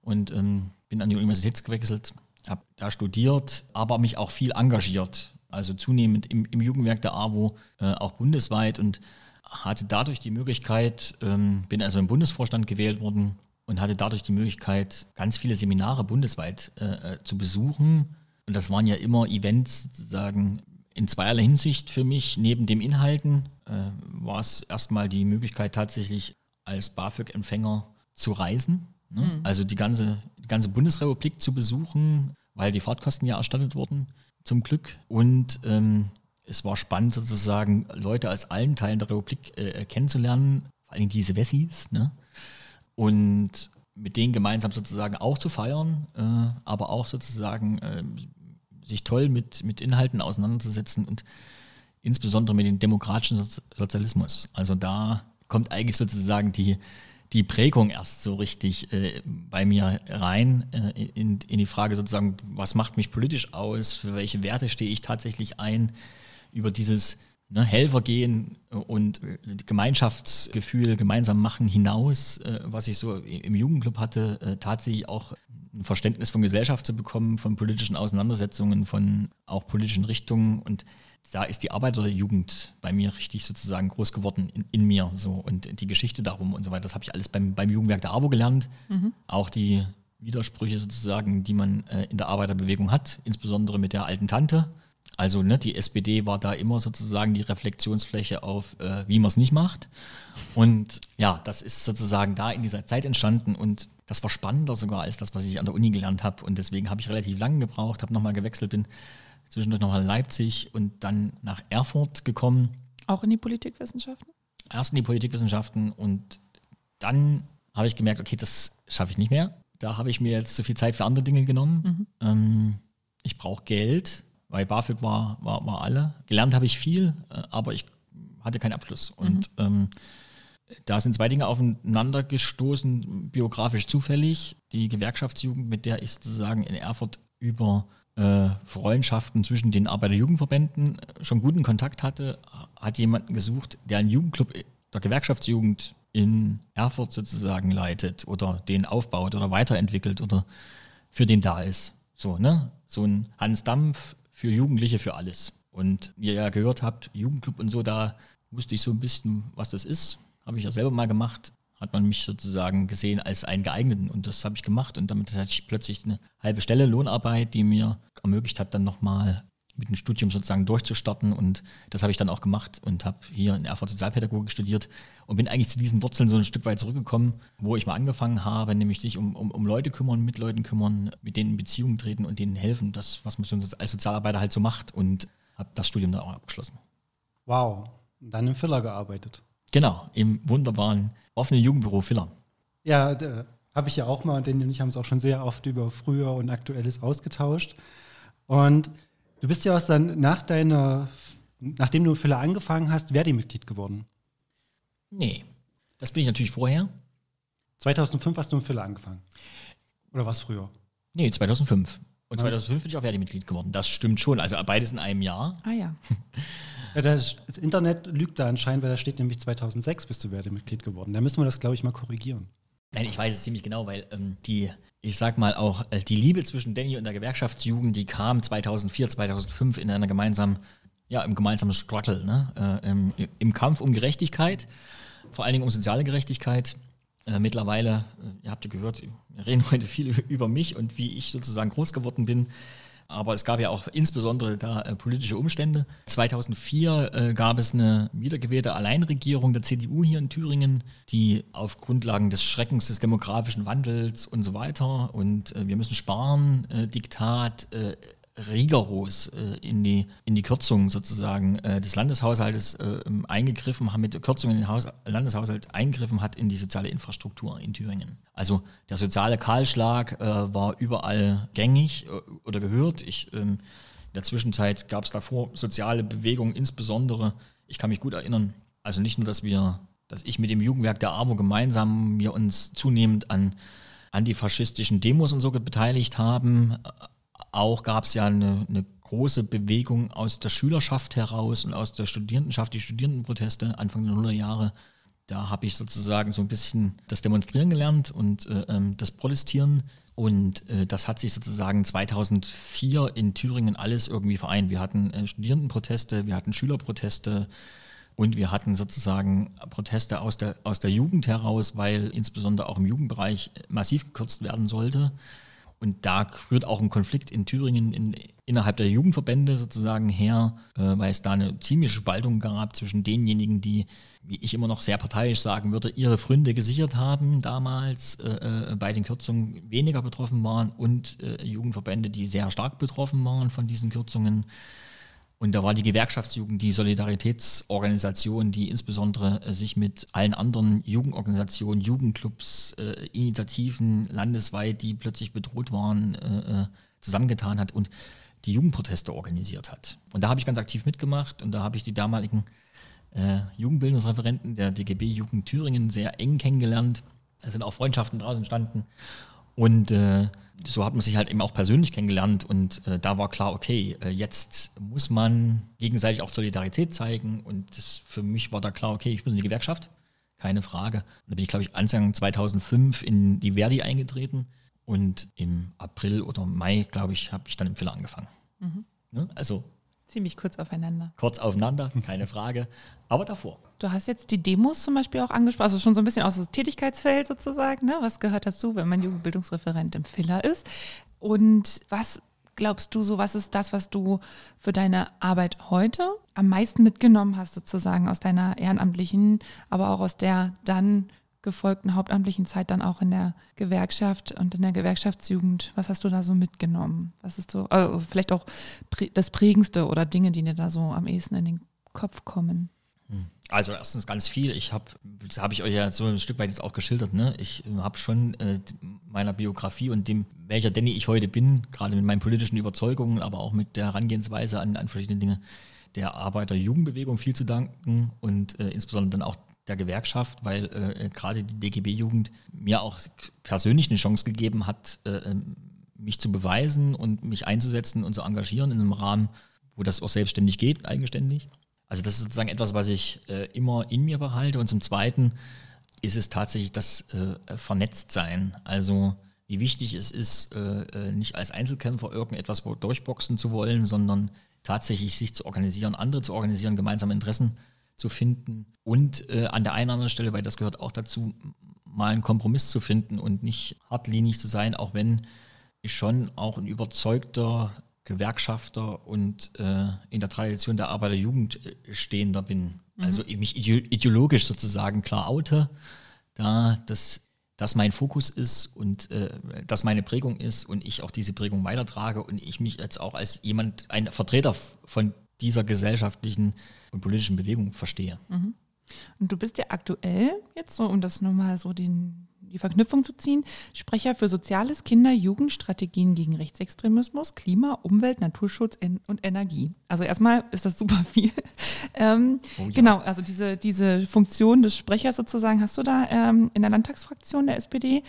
Und ähm, bin an die Universität gewechselt, habe da studiert, aber mich auch viel engagiert. Also zunehmend im, im Jugendwerk der AWO, äh, auch bundesweit und hatte dadurch die Möglichkeit, ähm, bin also im Bundesvorstand gewählt worden und hatte dadurch die Möglichkeit, ganz viele Seminare bundesweit äh, äh zu besuchen. Und das waren ja immer Events sozusagen in zweierlei Hinsicht für mich. Neben dem Inhalten äh, war es erstmal die Möglichkeit, tatsächlich als BAföG-Empfänger zu reisen. Ne? Mhm. Also die ganze, die ganze Bundesrepublik zu besuchen, weil die Fahrtkosten ja erstattet wurden, zum Glück. Und ähm, es war spannend sozusagen, Leute aus allen Teilen der Republik äh, kennenzulernen, vor allem diese Wessis. Ne? Und mit denen gemeinsam sozusagen auch zu feiern, äh, aber auch sozusagen äh, sich toll mit, mit Inhalten auseinanderzusetzen und insbesondere mit dem demokratischen Sozialismus. Also da kommt eigentlich sozusagen die, die Prägung erst so richtig äh, bei mir rein, äh, in, in die Frage sozusagen, was macht mich politisch aus, für welche Werte stehe ich tatsächlich ein, über dieses ne, Helfer gehen und äh, Gemeinschaftsgefühl gemeinsam machen hinaus, äh, was ich so im Jugendclub hatte, äh, tatsächlich auch ein Verständnis von Gesellschaft zu bekommen, von politischen Auseinandersetzungen, von auch politischen Richtungen und da ist die Arbeiterjugend bei mir richtig sozusagen groß geworden in, in, mir so und die Geschichte darum und so weiter. Das habe ich alles beim, beim Jugendwerk der AWO gelernt. Mhm. Auch die Widersprüche sozusagen, die man äh, in der Arbeiterbewegung hat, insbesondere mit der alten Tante. Also ne, die SPD war da immer sozusagen die Reflexionsfläche auf, äh, wie man es nicht macht. Und ja, das ist sozusagen da in dieser Zeit entstanden und das war spannender sogar als das, was ich an der Uni gelernt habe. Und deswegen habe ich relativ lange gebraucht, habe nochmal gewechselt, bin zwischendurch nochmal in Leipzig und dann nach Erfurt gekommen. Auch in die Politikwissenschaften? Erst in die Politikwissenschaften und dann habe ich gemerkt, okay, das schaffe ich nicht mehr. Da habe ich mir jetzt zu viel Zeit für andere Dinge genommen. Mhm. Ähm, ich brauche Geld, weil BAföG war, war, war alle. Gelernt habe ich viel, äh, aber ich hatte keinen Abschluss. Und mhm. ähm, da sind zwei Dinge aufeinander gestoßen, biografisch zufällig. Die Gewerkschaftsjugend, mit der ich sozusagen in Erfurt über äh, Freundschaften zwischen den Arbeiterjugendverbänden schon guten Kontakt hatte, hat jemanden gesucht, der einen Jugendclub der Gewerkschaftsjugend in Erfurt sozusagen leitet oder den aufbaut oder weiterentwickelt oder für den da ist. So, ne? So ein Hans Dampf für Jugendliche für alles. Und wie ihr ja gehört habt, Jugendclub und so, da wusste ich so ein bisschen, was das ist. Habe ich ja selber mal gemacht hat man mich sozusagen gesehen als einen geeigneten und das habe ich gemacht und damit hatte ich plötzlich eine halbe Stelle Lohnarbeit, die mir ermöglicht hat, dann nochmal mit dem Studium sozusagen durchzustarten und das habe ich dann auch gemacht und habe hier in Erfurt Sozialpädagogik studiert und bin eigentlich zu diesen Wurzeln so ein Stück weit zurückgekommen, wo ich mal angefangen habe, nämlich sich um, um, um Leute kümmern, mit Leuten kümmern, mit denen in Beziehungen treten und denen helfen, das, was man als Sozialarbeiter halt so macht und habe das Studium dann auch abgeschlossen. Wow, dann im Filler gearbeitet. Genau, im wunderbaren offenen Jugendbüro Filler. Ja, habe ich ja auch mal, denn und ich haben es auch schon sehr oft über früher und aktuelles ausgetauscht. Und du bist ja aus dann nach deiner, nachdem du Filler angefangen hast, Verdi-Mitglied geworden. Nee, das bin ich natürlich vorher. 2005 hast du im Filler angefangen. Oder was früher? Nee, 2005. Und 2005 bin ich auch Verdi-Mitglied geworden. Das stimmt schon. Also beides in einem Jahr. Ah ja. Ja, das, das, Internet lügt da anscheinend, weil da steht nämlich 2006 bist du Wertemitglied geworden. Da müssen wir das, glaube ich, mal korrigieren. Nein, ich weiß es ziemlich genau, weil ähm, die, ich sag mal auch, äh, die Liebe zwischen Danny und der Gewerkschaftsjugend, die kam 2004, 2005 in einer gemeinsamen, ja, im gemeinsamen Struggle, ne? Äh, im, im, Kampf um Gerechtigkeit, vor allen Dingen um soziale Gerechtigkeit. Äh, mittlerweile, äh, ihr habt ja gehört, wir reden heute viel über mich und wie ich sozusagen groß geworden bin. Aber es gab ja auch insbesondere da äh, politische Umstände. 2004 äh, gab es eine wiedergewählte Alleinregierung der CDU hier in Thüringen, die auf Grundlagen des Schreckens des demografischen Wandels und so weiter und äh, wir müssen sparen, äh, Diktat, äh, rigoros äh, in, die, in die Kürzung sozusagen äh, des Landeshaushaltes äh, eingegriffen, haben mit Kürzungen in den Haus Landeshaushalt eingegriffen hat in die soziale Infrastruktur in Thüringen. Also der soziale Kahlschlag äh, war überall gängig äh, oder gehört. Ich, ähm, in der Zwischenzeit gab es davor soziale Bewegungen, insbesondere, ich kann mich gut erinnern, also nicht nur, dass wir, dass ich mit dem Jugendwerk der AWO gemeinsam wir uns zunehmend an antifaschistischen Demos und so beteiligt haben, auch gab es ja eine, eine, große Bewegung aus der Schülerschaft heraus und aus der Studierendenschaft, die Studierendenproteste Anfang der Nullerjahre. Jahre. Da habe ich sozusagen so ein bisschen das Demonstrieren gelernt und äh, ähm, das Protestieren. Und äh, das hat sich sozusagen 2004 in Thüringen alles irgendwie vereint. Wir hatten äh, Studierendenproteste, wir hatten Schülerproteste und wir hatten sozusagen Proteste aus der, aus der Jugend heraus, weil insbesondere auch im Jugendbereich massiv gekürzt werden sollte. Und da rührt auch ein Konflikt in Thüringen in, innerhalb der Jugendverbände sozusagen her, äh, weil es da eine ziemliche Spaltung gab zwischen denjenigen, die, wie ich immer noch sehr parteiisch sagen würde, ihre Fründe gesichert haben damals, äh, äh bei den Kürzungen weniger betroffen waren und äh, Jugendverbände, die sehr stark betroffen waren von diesen Kürzungen. Und da war die Gewerkschaftsjugend die Solidaritätsorganisation, die insbesondere äh, sich mit allen anderen Jugendorganisationen, Jugendclubs, äh, Initiativen landesweit, die plötzlich bedroht waren, äh, äh, zusammengetan hat und die Jugendproteste organisiert hat. Und da habe ich ganz aktiv mitgemacht und da habe ich die damaligen äh, Jugendbildungsreferenten der DGB Jugend Thüringen sehr eng kennengelernt. Da sind auch Freundschaften draus entstanden. Und äh, so hat man sich halt eben auch persönlich kennengelernt und äh, da war klar, okay, äh, jetzt muss man gegenseitig auch Solidarität zeigen und das, für mich war da klar, okay, ich muss in die Gewerkschaft, keine Frage. Und da bin ich, glaube ich, Anfang 2005 in die Verdi eingetreten und im April oder Mai, glaube ich, habe ich dann im Filler angefangen. Mhm. Ne? Also Ziemlich kurz aufeinander. Kurz aufeinander, keine Frage. Aber davor. Du hast jetzt die Demos zum Beispiel auch angesprochen, also schon so ein bisschen aus dem Tätigkeitsfeld sozusagen. Ne? Was gehört dazu, wenn man Jugendbildungsreferent im Filler ist? Und was glaubst du so, was ist das, was du für deine Arbeit heute am meisten mitgenommen hast, sozusagen aus deiner ehrenamtlichen, aber auch aus der dann gefolgten hauptamtlichen Zeit dann auch in der Gewerkschaft und in der Gewerkschaftsjugend. Was hast du da so mitgenommen? Was ist so, also vielleicht auch das Prägendste oder Dinge, die dir da so am ehesten in den Kopf kommen? Hm. Also erstens ganz viel. Ich habe, das habe ich euch ja so ein Stück weit jetzt auch geschildert. Ne? Ich habe schon äh, meiner Biografie und dem, welcher Danny ich heute bin, gerade mit meinen politischen Überzeugungen, aber auch mit der Herangehensweise an, an verschiedene Dinge, der Arbeiter-Jugendbewegung viel zu danken und äh, insbesondere dann auch der Gewerkschaft, weil äh, gerade die DGB-Jugend mir auch persönlich eine Chance gegeben hat, äh, ähm, mich zu beweisen und mich einzusetzen und zu engagieren in einem Rahmen, wo das auch selbstständig geht, eigenständig. Also das ist sozusagen etwas, was ich äh, immer in mir behalte. Und zum Zweiten ist es tatsächlich das äh, Vernetztsein. Also wie wichtig es ist, äh, äh, nicht als Einzelkämpfer irgendetwas durchboxen zu wollen, sondern tatsächlich sich zu organisieren, andere zu organisieren, gemeinsame Interessen zu finden und äh, an der einen oder anderen Stelle, weil das gehört auch dazu, mal einen Kompromiss zu finden und nicht hartlinig zu sein, auch wenn ich schon auch ein überzeugter Gewerkschafter und äh, in der Tradition der Arbeiterjugend stehender bin. Mhm. Also mich ideologisch sozusagen klar oute, da das, das mein Fokus ist und äh, das meine Prägung ist und ich auch diese Prägung weitertrage und ich mich jetzt auch als jemand, ein Vertreter von dieser gesellschaftlichen und politischen Bewegung verstehe. Mhm. Und du bist ja aktuell, jetzt so, um das nochmal so den, die Verknüpfung zu ziehen, Sprecher für Soziales, Kinder, Jugendstrategien gegen Rechtsextremismus, Klima, Umwelt, Naturschutz und Energie. Also erstmal ist das super viel. Ähm, oh ja. Genau, also diese, diese Funktion des Sprechers sozusagen hast du da ähm, in der Landtagsfraktion der SPD.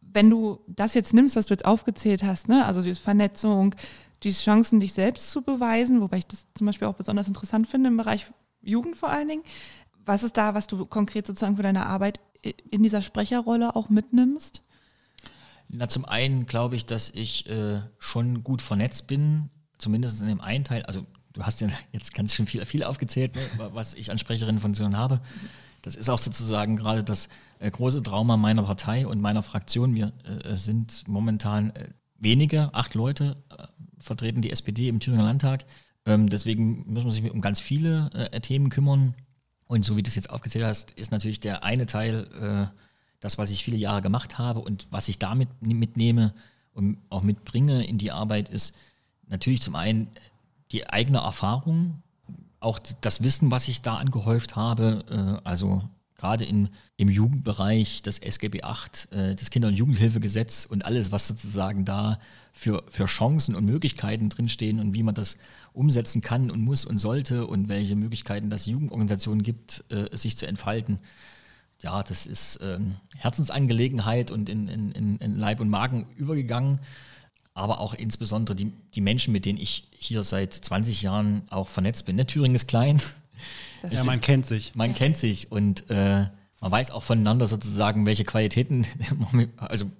Wenn du das jetzt nimmst, was du jetzt aufgezählt hast, ne, also die Vernetzung, die Chancen, dich selbst zu beweisen, wobei ich das zum Beispiel auch besonders interessant finde im Bereich Jugend vor allen Dingen. Was ist da, was du konkret sozusagen für deine Arbeit in dieser Sprecherrolle auch mitnimmst? Na, zum einen glaube ich, dass ich äh, schon gut vernetzt bin, zumindest in dem einen Teil. Also du hast ja jetzt ganz schön viel, viel aufgezählt, ne, was ich an Sprecherinnenfunktionen habe. Das ist auch sozusagen gerade das äh, große Trauma meiner Partei und meiner Fraktion. Wir äh, sind momentan äh, wenige, acht Leute, äh, vertreten die SPD im Thüringer Landtag. Ähm, deswegen muss man sich um ganz viele äh, Themen kümmern. Und so wie du es jetzt aufgezählt hast, ist natürlich der eine Teil äh, das, was ich viele Jahre gemacht habe und was ich damit mitnehme und auch mitbringe in die Arbeit, ist natürlich zum einen die eigene Erfahrung, auch das Wissen, was ich da angehäuft habe, äh, also gerade in, im Jugendbereich das SGB 8, äh, das Kinder- und Jugendhilfegesetz und alles, was sozusagen da für, für Chancen und Möglichkeiten drinstehen und wie man das umsetzen kann und muss und sollte und welche Möglichkeiten das Jugendorganisationen gibt, äh, sich zu entfalten. Ja, das ist ähm, Herzensangelegenheit und in, in, in Leib und Magen übergegangen. Aber auch insbesondere die, die Menschen, mit denen ich hier seit 20 Jahren auch vernetzt bin. Ne, Thüringen ist klein, das ja, man ist, kennt sich. Man kennt sich und äh, man weiß auch voneinander sozusagen, welche Qualitäten, also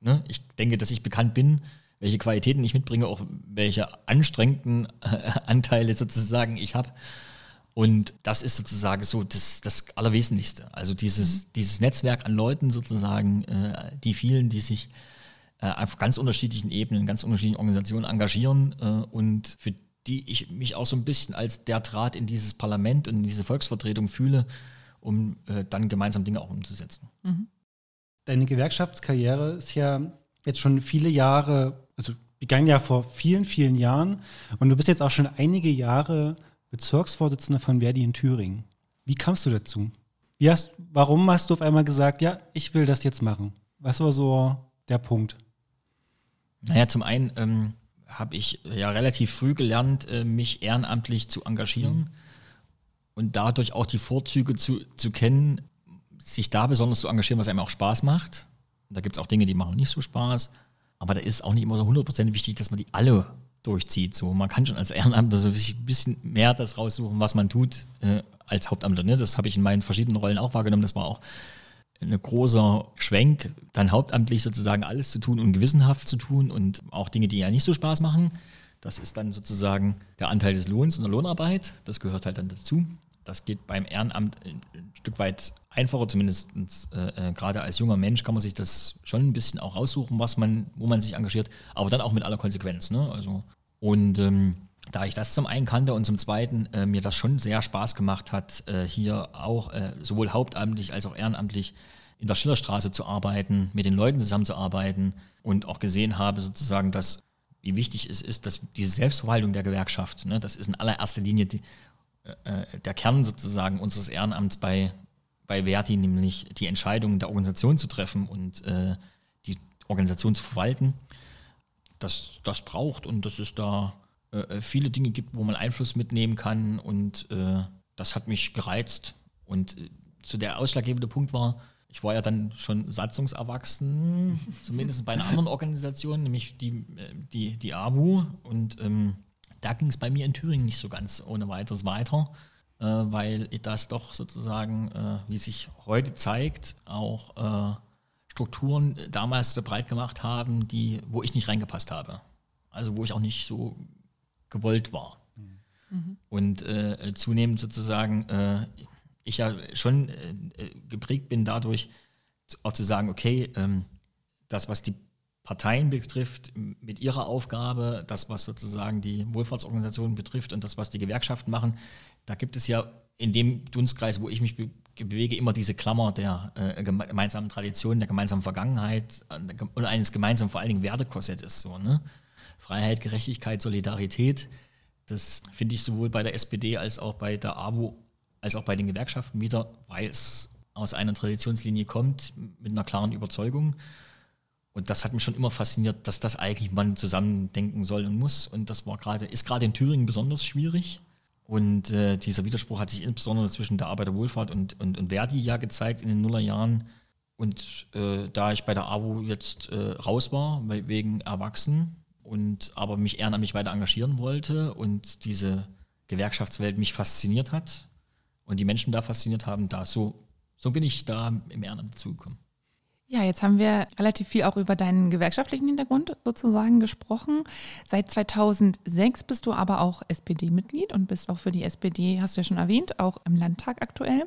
ne, ich denke, dass ich bekannt bin, welche Qualitäten ich mitbringe, auch welche anstrengenden äh, Anteile sozusagen ich habe. Und das ist sozusagen so das, das Allerwesentlichste. Also dieses, mhm. dieses Netzwerk an Leuten sozusagen, äh, die vielen, die sich äh, auf ganz unterschiedlichen Ebenen, ganz unterschiedlichen Organisationen engagieren äh, und für die ich mich auch so ein bisschen als der Draht in dieses Parlament und in diese Volksvertretung fühle, um äh, dann gemeinsam Dinge auch umzusetzen. Mhm. Deine Gewerkschaftskarriere ist ja jetzt schon viele Jahre, also begann ja vor vielen, vielen Jahren und du bist jetzt auch schon einige Jahre Bezirksvorsitzender von Verdi in Thüringen. Wie kamst du dazu? Wie hast, warum hast du auf einmal gesagt, ja, ich will das jetzt machen? Was war so der Punkt? Naja, zum einen ähm, habe ich ja relativ früh gelernt, äh, mich ehrenamtlich zu engagieren mhm. und dadurch auch die Vorzüge zu, zu kennen, sich da besonders zu engagieren, was einem auch Spaß macht. Da gibt es auch Dinge, die machen nicht so Spaß. Aber da ist auch nicht immer so 100% wichtig, dass man die alle durchzieht. So, man kann schon als Ehrenamtler so ein bisschen mehr das raussuchen, was man tut, äh, als Hauptamtler. Ne? Das habe ich in meinen verschiedenen Rollen auch wahrgenommen. Das war auch ein großer Schwenk, dann hauptamtlich sozusagen alles zu tun und gewissenhaft zu tun und auch Dinge, die ja nicht so Spaß machen. Das ist dann sozusagen der Anteil des Lohns und der Lohnarbeit. Das gehört halt dann dazu. Das geht beim Ehrenamt ein Stück weit einfacher, zumindest äh, äh, gerade als junger Mensch kann man sich das schon ein bisschen auch raussuchen, was man, wo man sich engagiert, aber dann auch mit aller Konsequenz. Ne? Also, und ähm, da ich das zum einen kannte und zum zweiten äh, mir das schon sehr Spaß gemacht hat, äh, hier auch äh, sowohl hauptamtlich als auch ehrenamtlich in der Schillerstraße zu arbeiten, mit den Leuten zusammenzuarbeiten und auch gesehen habe sozusagen, dass wie wichtig es ist, dass diese Selbstverwaltung der Gewerkschaft, ne, das ist in allererster Linie die, äh, der Kern sozusagen unseres Ehrenamts bei, bei Verti, nämlich die Entscheidungen der Organisation zu treffen und äh, die Organisation zu verwalten, dass das braucht und dass es da äh, viele Dinge gibt, wo man Einfluss mitnehmen kann und äh, das hat mich gereizt und äh, zu der ausschlaggebende Punkt war, ich war ja dann schon satzungserwachsen, zumindest bei einer anderen Organisation, nämlich die, äh, die, die ABU. Und ähm, da ging es bei mir in Thüringen nicht so ganz ohne weiteres weiter, äh, weil das doch sozusagen, äh, wie sich heute zeigt, auch äh, Strukturen damals so breit gemacht haben, die, wo ich nicht reingepasst habe. Also wo ich auch nicht so gewollt war. Mhm. Und äh, zunehmend sozusagen äh, ich ja schon äh, geprägt bin dadurch, auch zu sagen, okay, ähm, das, was die Parteien betrifft, mit ihrer Aufgabe, das, was sozusagen die Wohlfahrtsorganisationen betrifft und das, was die Gewerkschaften machen, da gibt es ja in dem Dunstkreis, wo ich mich be bewege, immer diese Klammer der äh, gemeinsamen Tradition, der gemeinsamen Vergangenheit äh, und eines gemeinsamen, vor allen Dingen Wertekossetts. So, ne? Freiheit, Gerechtigkeit, Solidarität. Das finde ich sowohl bei der SPD als auch bei der AWO als auch bei den Gewerkschaften wieder, weil es aus einer Traditionslinie kommt, mit einer klaren Überzeugung. Und das hat mich schon immer fasziniert, dass das eigentlich man zusammendenken soll und muss. Und das war gerade, ist gerade in Thüringen besonders schwierig. Und äh, dieser Widerspruch hat sich insbesondere zwischen der Arbeiterwohlfahrt und, und, und Verdi ja gezeigt in den Nullerjahren. Und äh, da ich bei der AWO jetzt äh, raus war, wegen Erwachsen, und aber mich ehrenamtlich weiter engagieren wollte und diese Gewerkschaftswelt mich fasziniert hat, und die Menschen da fasziniert haben, da so, so bin ich da im Ehrenamt dazugekommen. Ja, jetzt haben wir relativ viel auch über deinen gewerkschaftlichen Hintergrund sozusagen gesprochen. Seit 2006 bist du aber auch SPD-Mitglied und bist auch für die SPD, hast du ja schon erwähnt, auch im Landtag aktuell.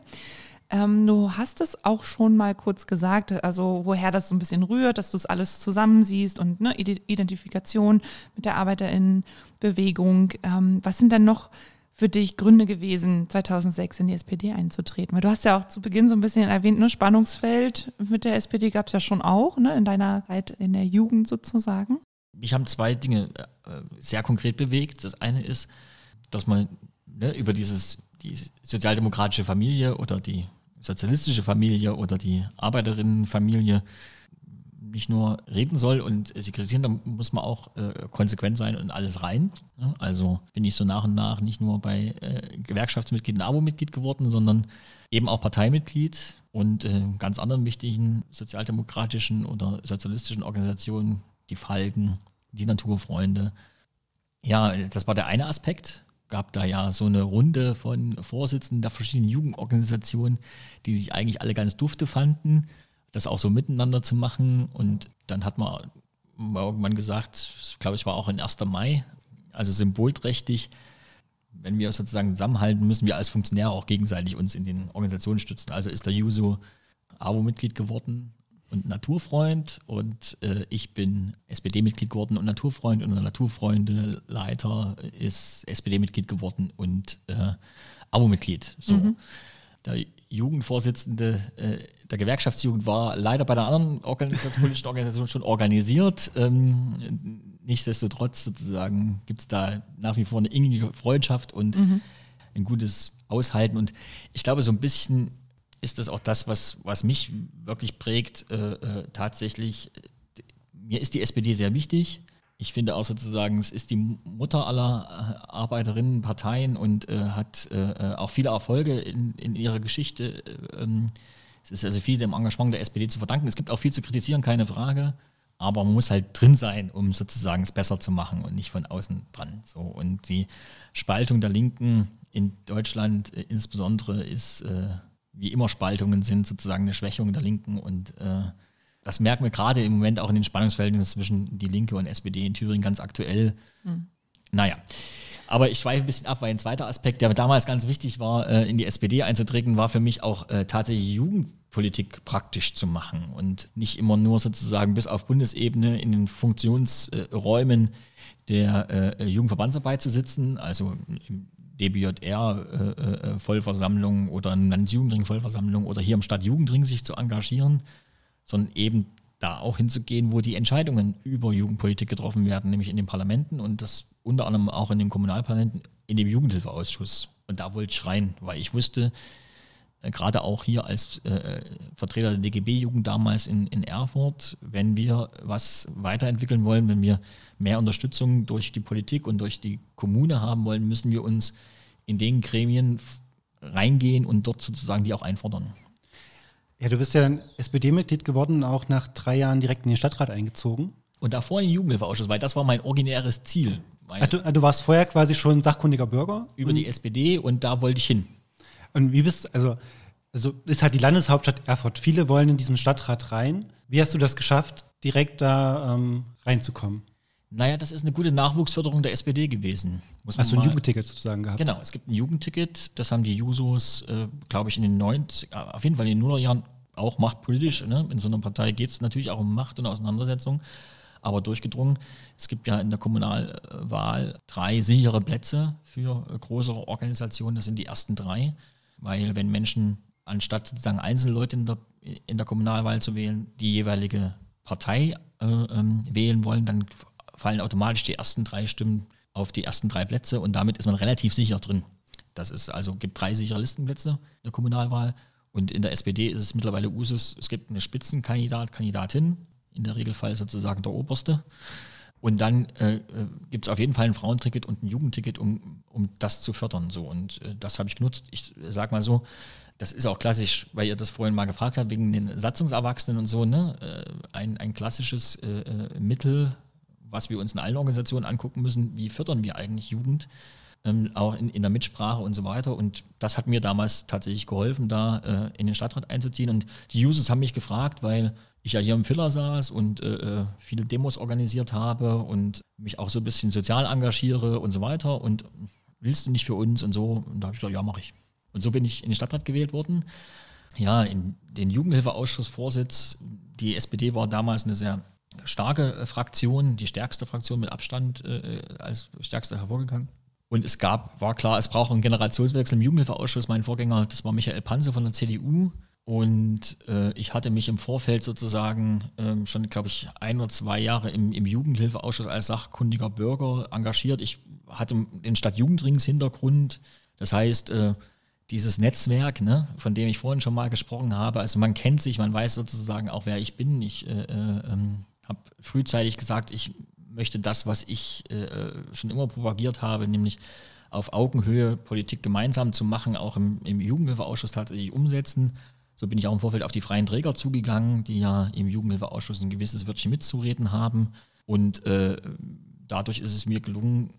Ähm, du hast es auch schon mal kurz gesagt, also woher das so ein bisschen rührt, dass du es alles zusammensiehst und ne, Identifikation mit der Arbeiterinnenbewegung. Ähm, was sind denn noch für dich Gründe gewesen, 2006 in die SPD einzutreten? Weil du hast ja auch zu Beginn so ein bisschen erwähnt, ne, Spannungsfeld mit der SPD gab es ja schon auch, ne, in deiner Zeit in der Jugend sozusagen. Mich haben zwei Dinge äh, sehr konkret bewegt. Das eine ist, dass man ne, über dieses, die sozialdemokratische Familie oder die sozialistische Familie oder die Arbeiterinnenfamilie nicht nur reden soll und sie kritisieren, dann muss man auch äh, konsequent sein und alles rein. Also bin ich so nach und nach nicht nur bei äh, Gewerkschaftsmitglied und Abo-Mitglied geworden, sondern eben auch Parteimitglied und äh, ganz anderen wichtigen sozialdemokratischen oder sozialistischen Organisationen, die Falken, die Naturfreunde. Ja, das war der eine Aspekt. Gab da ja so eine Runde von Vorsitzenden der verschiedenen Jugendorganisationen, die sich eigentlich alle ganz dufte fanden das auch so miteinander zu machen. Und dann hat man irgendwann gesagt, glaube ich war auch in 1. Mai, also symbolträchtig, wenn wir sozusagen zusammenhalten, müssen wir als Funktionäre auch gegenseitig uns in den Organisationen stützen. Also ist der Juso AWO-Mitglied geworden und Naturfreund und äh, ich bin SPD-Mitglied geworden und Naturfreund und der Naturfreunde-Leiter ist SPD-Mitglied geworden und äh, AWO-Mitglied. So. Mhm. Der Jugendvorsitzende äh, der Gewerkschaftsjugend war leider bei der anderen Organisation, politischen Organisation schon organisiert. Ähm, nichtsdestotrotz sozusagen gibt es da nach wie vor eine innige Freundschaft und mhm. ein gutes Aushalten. Und ich glaube, so ein bisschen ist das auch das, was, was mich wirklich prägt. Äh, äh, tatsächlich, mir ist die SPD sehr wichtig ich finde auch sozusagen, es ist die Mutter aller äh, Arbeiterinnenparteien und äh, hat äh, äh, auch viele Erfolge in, in ihrer Geschichte äh, ähm, Es ist also viel dem Engagement der SPD zu verdanken. Es gibt auch viel zu kritisieren, keine Frage. Aber man muss halt drin sein, um sozusagen es besser zu machen und nicht von außen dran. So. Und die Spaltung der Linken in Deutschland insbesondere ist, wie immer Spaltungen sind, sozusagen eine Schwächung der Linken. Und äh, das merken wir gerade im Moment auch in den Spannungsverhältnissen zwischen die Linke und SPD in Thüringen ganz aktuell. Mhm. Naja. Aber ich schweife ein bisschen ab, weil ein zweiter Aspekt, der damals ganz wichtig war, äh, in die SPD einzutreten, war für mich auch äh, tatsächlich Jugendpolitik praktisch zu machen und nicht immer nur sozusagen bis auf Bundesebene in den Funktionsräumen der äh, Jugendverbandsarbeit zu sitzen, also im DBJR-Vollversammlung oder in Landesjugendring-Vollversammlung oder hier im Stadtjugendring sich zu engagieren, sondern eben da auch hinzugehen, wo die Entscheidungen über Jugendpolitik getroffen werden, nämlich in den Parlamenten und das unter anderem auch in den Kommunalparlamenten, in dem Jugendhilfeausschuss. Und da wollte ich rein, weil ich wusste, äh, gerade auch hier als äh, Vertreter der DGB-Jugend damals in, in Erfurt, wenn wir was weiterentwickeln wollen, wenn wir mehr Unterstützung durch die Politik und durch die Kommune haben wollen, müssen wir uns in den Gremien reingehen und dort sozusagen die auch einfordern. Ja, du bist ja dann SPD-Mitglied geworden und auch nach drei Jahren direkt in den Stadtrat eingezogen. Und davor in den Jugendhilfeausschuss, weil das war mein originäres Ziel. Ach, du, du, warst vorher quasi schon sachkundiger Bürger? Über die SPD und da wollte ich hin. Und wie bist also also ist halt die Landeshauptstadt Erfurt. Viele wollen in diesen Stadtrat rein. Wie hast du das geschafft, direkt da ähm, reinzukommen? Naja, das ist eine gute Nachwuchsförderung der SPD gewesen. Muss Hast du ein Jugendticket sozusagen gehabt? Genau, es gibt ein Jugendticket. Das haben die Jusos, äh, glaube ich, in den 90, auf jeden Fall in den Nullerjahren auch machtpolitisch. Ne? In so einer Partei geht es natürlich auch um Macht und Auseinandersetzung, aber durchgedrungen. Es gibt ja in der Kommunalwahl drei sichere Plätze für äh, größere Organisationen. Das sind die ersten drei, weil wenn Menschen anstatt sozusagen einzelne Leute in der, in der Kommunalwahl zu wählen, die jeweilige Partei äh, ähm, wählen wollen, dann fallen automatisch die ersten drei Stimmen auf die ersten drei Plätze und damit ist man relativ sicher drin. Das ist also, gibt drei sichere Listenplätze in der Kommunalwahl und in der SPD ist es mittlerweile Usus, es gibt eine Spitzenkandidat, Kandidatin, in der Regelfall sozusagen der Oberste. Und dann äh, äh gibt es auf jeden Fall ein Frauenticket und ein Jugendticket, um, um das zu fördern. So. Und äh, das habe ich genutzt. Ich sage mal so, das ist auch klassisch, weil ihr das vorhin mal gefragt habt, wegen den Satzungserwachsenen und so, ne? Äh, ein, ein klassisches äh, äh, Mittel, was wir uns in allen Organisationen angucken müssen, wie fördern wir eigentlich Jugend, ähm, auch in, in der Mitsprache und so weiter. Und das hat mir damals tatsächlich geholfen, da äh, in den Stadtrat einzuziehen. Und die Users haben mich gefragt, weil ich ja hier im Filler saß und äh, äh, viele Demos organisiert habe und mich auch so ein bisschen sozial engagiere und so weiter. Und willst du nicht für uns und so? Und da habe ich gesagt, ja, mache ich. Und so bin ich in den Stadtrat gewählt worden. Ja, in den Jugendhilfeausschussvorsitz, die SPD war damals eine sehr starke äh, Fraktion, die stärkste Fraktion mit Abstand äh, als stärkste hervorgegangen. Und es gab, war klar, es braucht einen Generationswechsel im Jugendhilfeausschuss. Mein Vorgänger, das war Michael Panse von der CDU. Und äh, ich hatte mich im Vorfeld sozusagen ähm, schon, glaube ich, ein oder zwei Jahre im, im Jugendhilfeausschuss als sachkundiger Bürger engagiert. Ich hatte den Stadtjugendrings-Hintergrund. Das heißt, äh, dieses Netzwerk, ne, von dem ich vorhin schon mal gesprochen habe, also man kennt sich, man weiß sozusagen auch, wer ich bin. Ich äh, äh, ähm, habe frühzeitig gesagt, ich möchte das, was ich äh, schon immer propagiert habe, nämlich auf Augenhöhe Politik gemeinsam zu machen, auch im, im Jugendhilfeausschuss tatsächlich umsetzen. So bin ich auch im Vorfeld auf die freien Träger zugegangen, die ja im Jugendhilfeausschuss ein gewisses Wörtchen mitzureden haben. Und äh, dadurch ist es mir gelungen,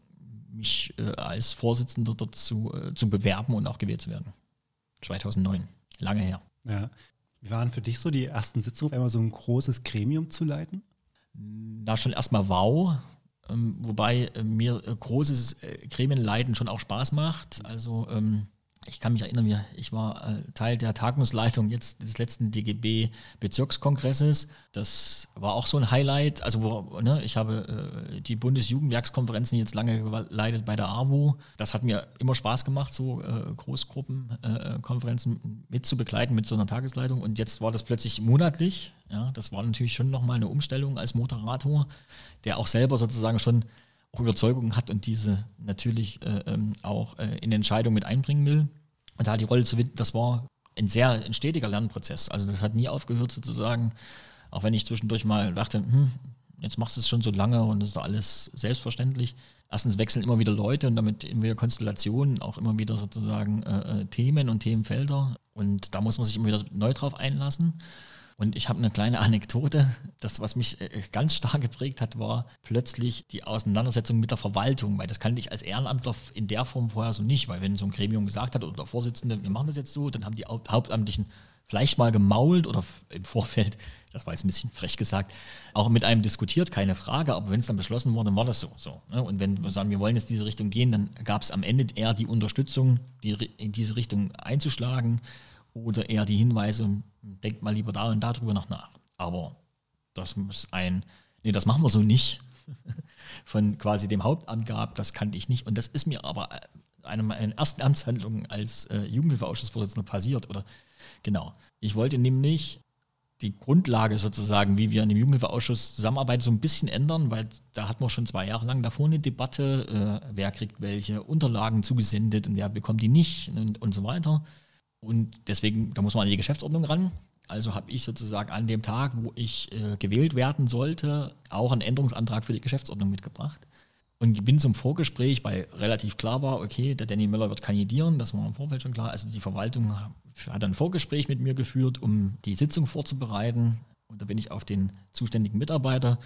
mich äh, als Vorsitzender dazu äh, zu bewerben und auch gewählt zu werden. 2009, lange her. Ja. Wie waren für dich so die ersten Sitzungen, einmal so ein großes Gremium zu leiten? Na, schon erstmal wow. Ähm, wobei äh, mir äh, großes äh, Gremienleiten schon auch Spaß macht. Also ähm, ich kann mich erinnern, ich war äh, Teil der Tagungsleitung jetzt des letzten DGB-Bezirkskongresses. Das war auch so ein Highlight. Also wo, ne, ich habe äh, die Bundesjugendwerkskonferenzen jetzt lange geleitet bei der AWO. Das hat mir immer Spaß gemacht, so äh, Großgruppenkonferenzen äh, mit zu begleiten mit so einer Tagesleitung. Und jetzt war das plötzlich monatlich. Ja, das war natürlich schon nochmal eine Umstellung als Moderator, der auch selber sozusagen schon auch Überzeugungen hat und diese natürlich äh, ähm, auch äh, in Entscheidungen mit einbringen will. Und da die Rolle zu winden, das war ein sehr ein stetiger Lernprozess. Also das hat nie aufgehört sozusagen, auch wenn ich zwischendurch mal dachte, hm, jetzt machst du es schon so lange und das ist doch alles selbstverständlich. Erstens wechseln immer wieder Leute und damit immer wieder Konstellationen, auch immer wieder sozusagen äh, äh Themen und Themenfelder. Und da muss man sich immer wieder neu drauf einlassen. Und ich habe eine kleine Anekdote. Das, was mich äh, ganz stark geprägt hat, war plötzlich die Auseinandersetzung mit der Verwaltung, weil das kannte ich als Ehrenamtler in der Form vorher so nicht, weil wenn so ein Gremium gesagt hat oder der Vorsitzende, wir machen das jetzt so, dann haben die Hauptamtlichen vielleicht mal gemault oder im Vorfeld, das war jetzt ein bisschen frech gesagt, auch mit einem diskutiert, keine Frage, aber wenn es dann beschlossen wurde, war das so. so ne? Und wenn wir sagen, wir wollen jetzt diese Richtung gehen, dann gab es am Ende eher die Unterstützung, die, in diese Richtung einzuschlagen oder eher die Hinweise, denkt mal lieber da und da drüber noch nach. Aber das muss ein, nee, das machen wir so nicht, von quasi dem Hauptamt gab, das kannte ich nicht. Und das ist mir aber eine meiner ersten Amtshandlungen als äh, Jugendhilfeausschussvorsitzender passiert. Oder genau. Ich wollte nämlich die Grundlage sozusagen, wie wir in dem Jugendhilfeausschuss zusammenarbeiten, so ein bisschen ändern, weil da hatten wir schon zwei Jahre lang davor eine Debatte, äh, wer kriegt welche Unterlagen zugesendet und wer bekommt die nicht und, und so weiter. Und deswegen, da muss man an die Geschäftsordnung ran. Also habe ich sozusagen an dem Tag, wo ich äh, gewählt werden sollte, auch einen Änderungsantrag für die Geschäftsordnung mitgebracht. Und bin zum Vorgespräch, weil relativ klar war, okay, der Danny Müller wird kandidieren, das war im Vorfeld schon klar. Also die Verwaltung hat ein Vorgespräch mit mir geführt, um die Sitzung vorzubereiten. Und da bin ich auf den zuständigen Mitarbeiter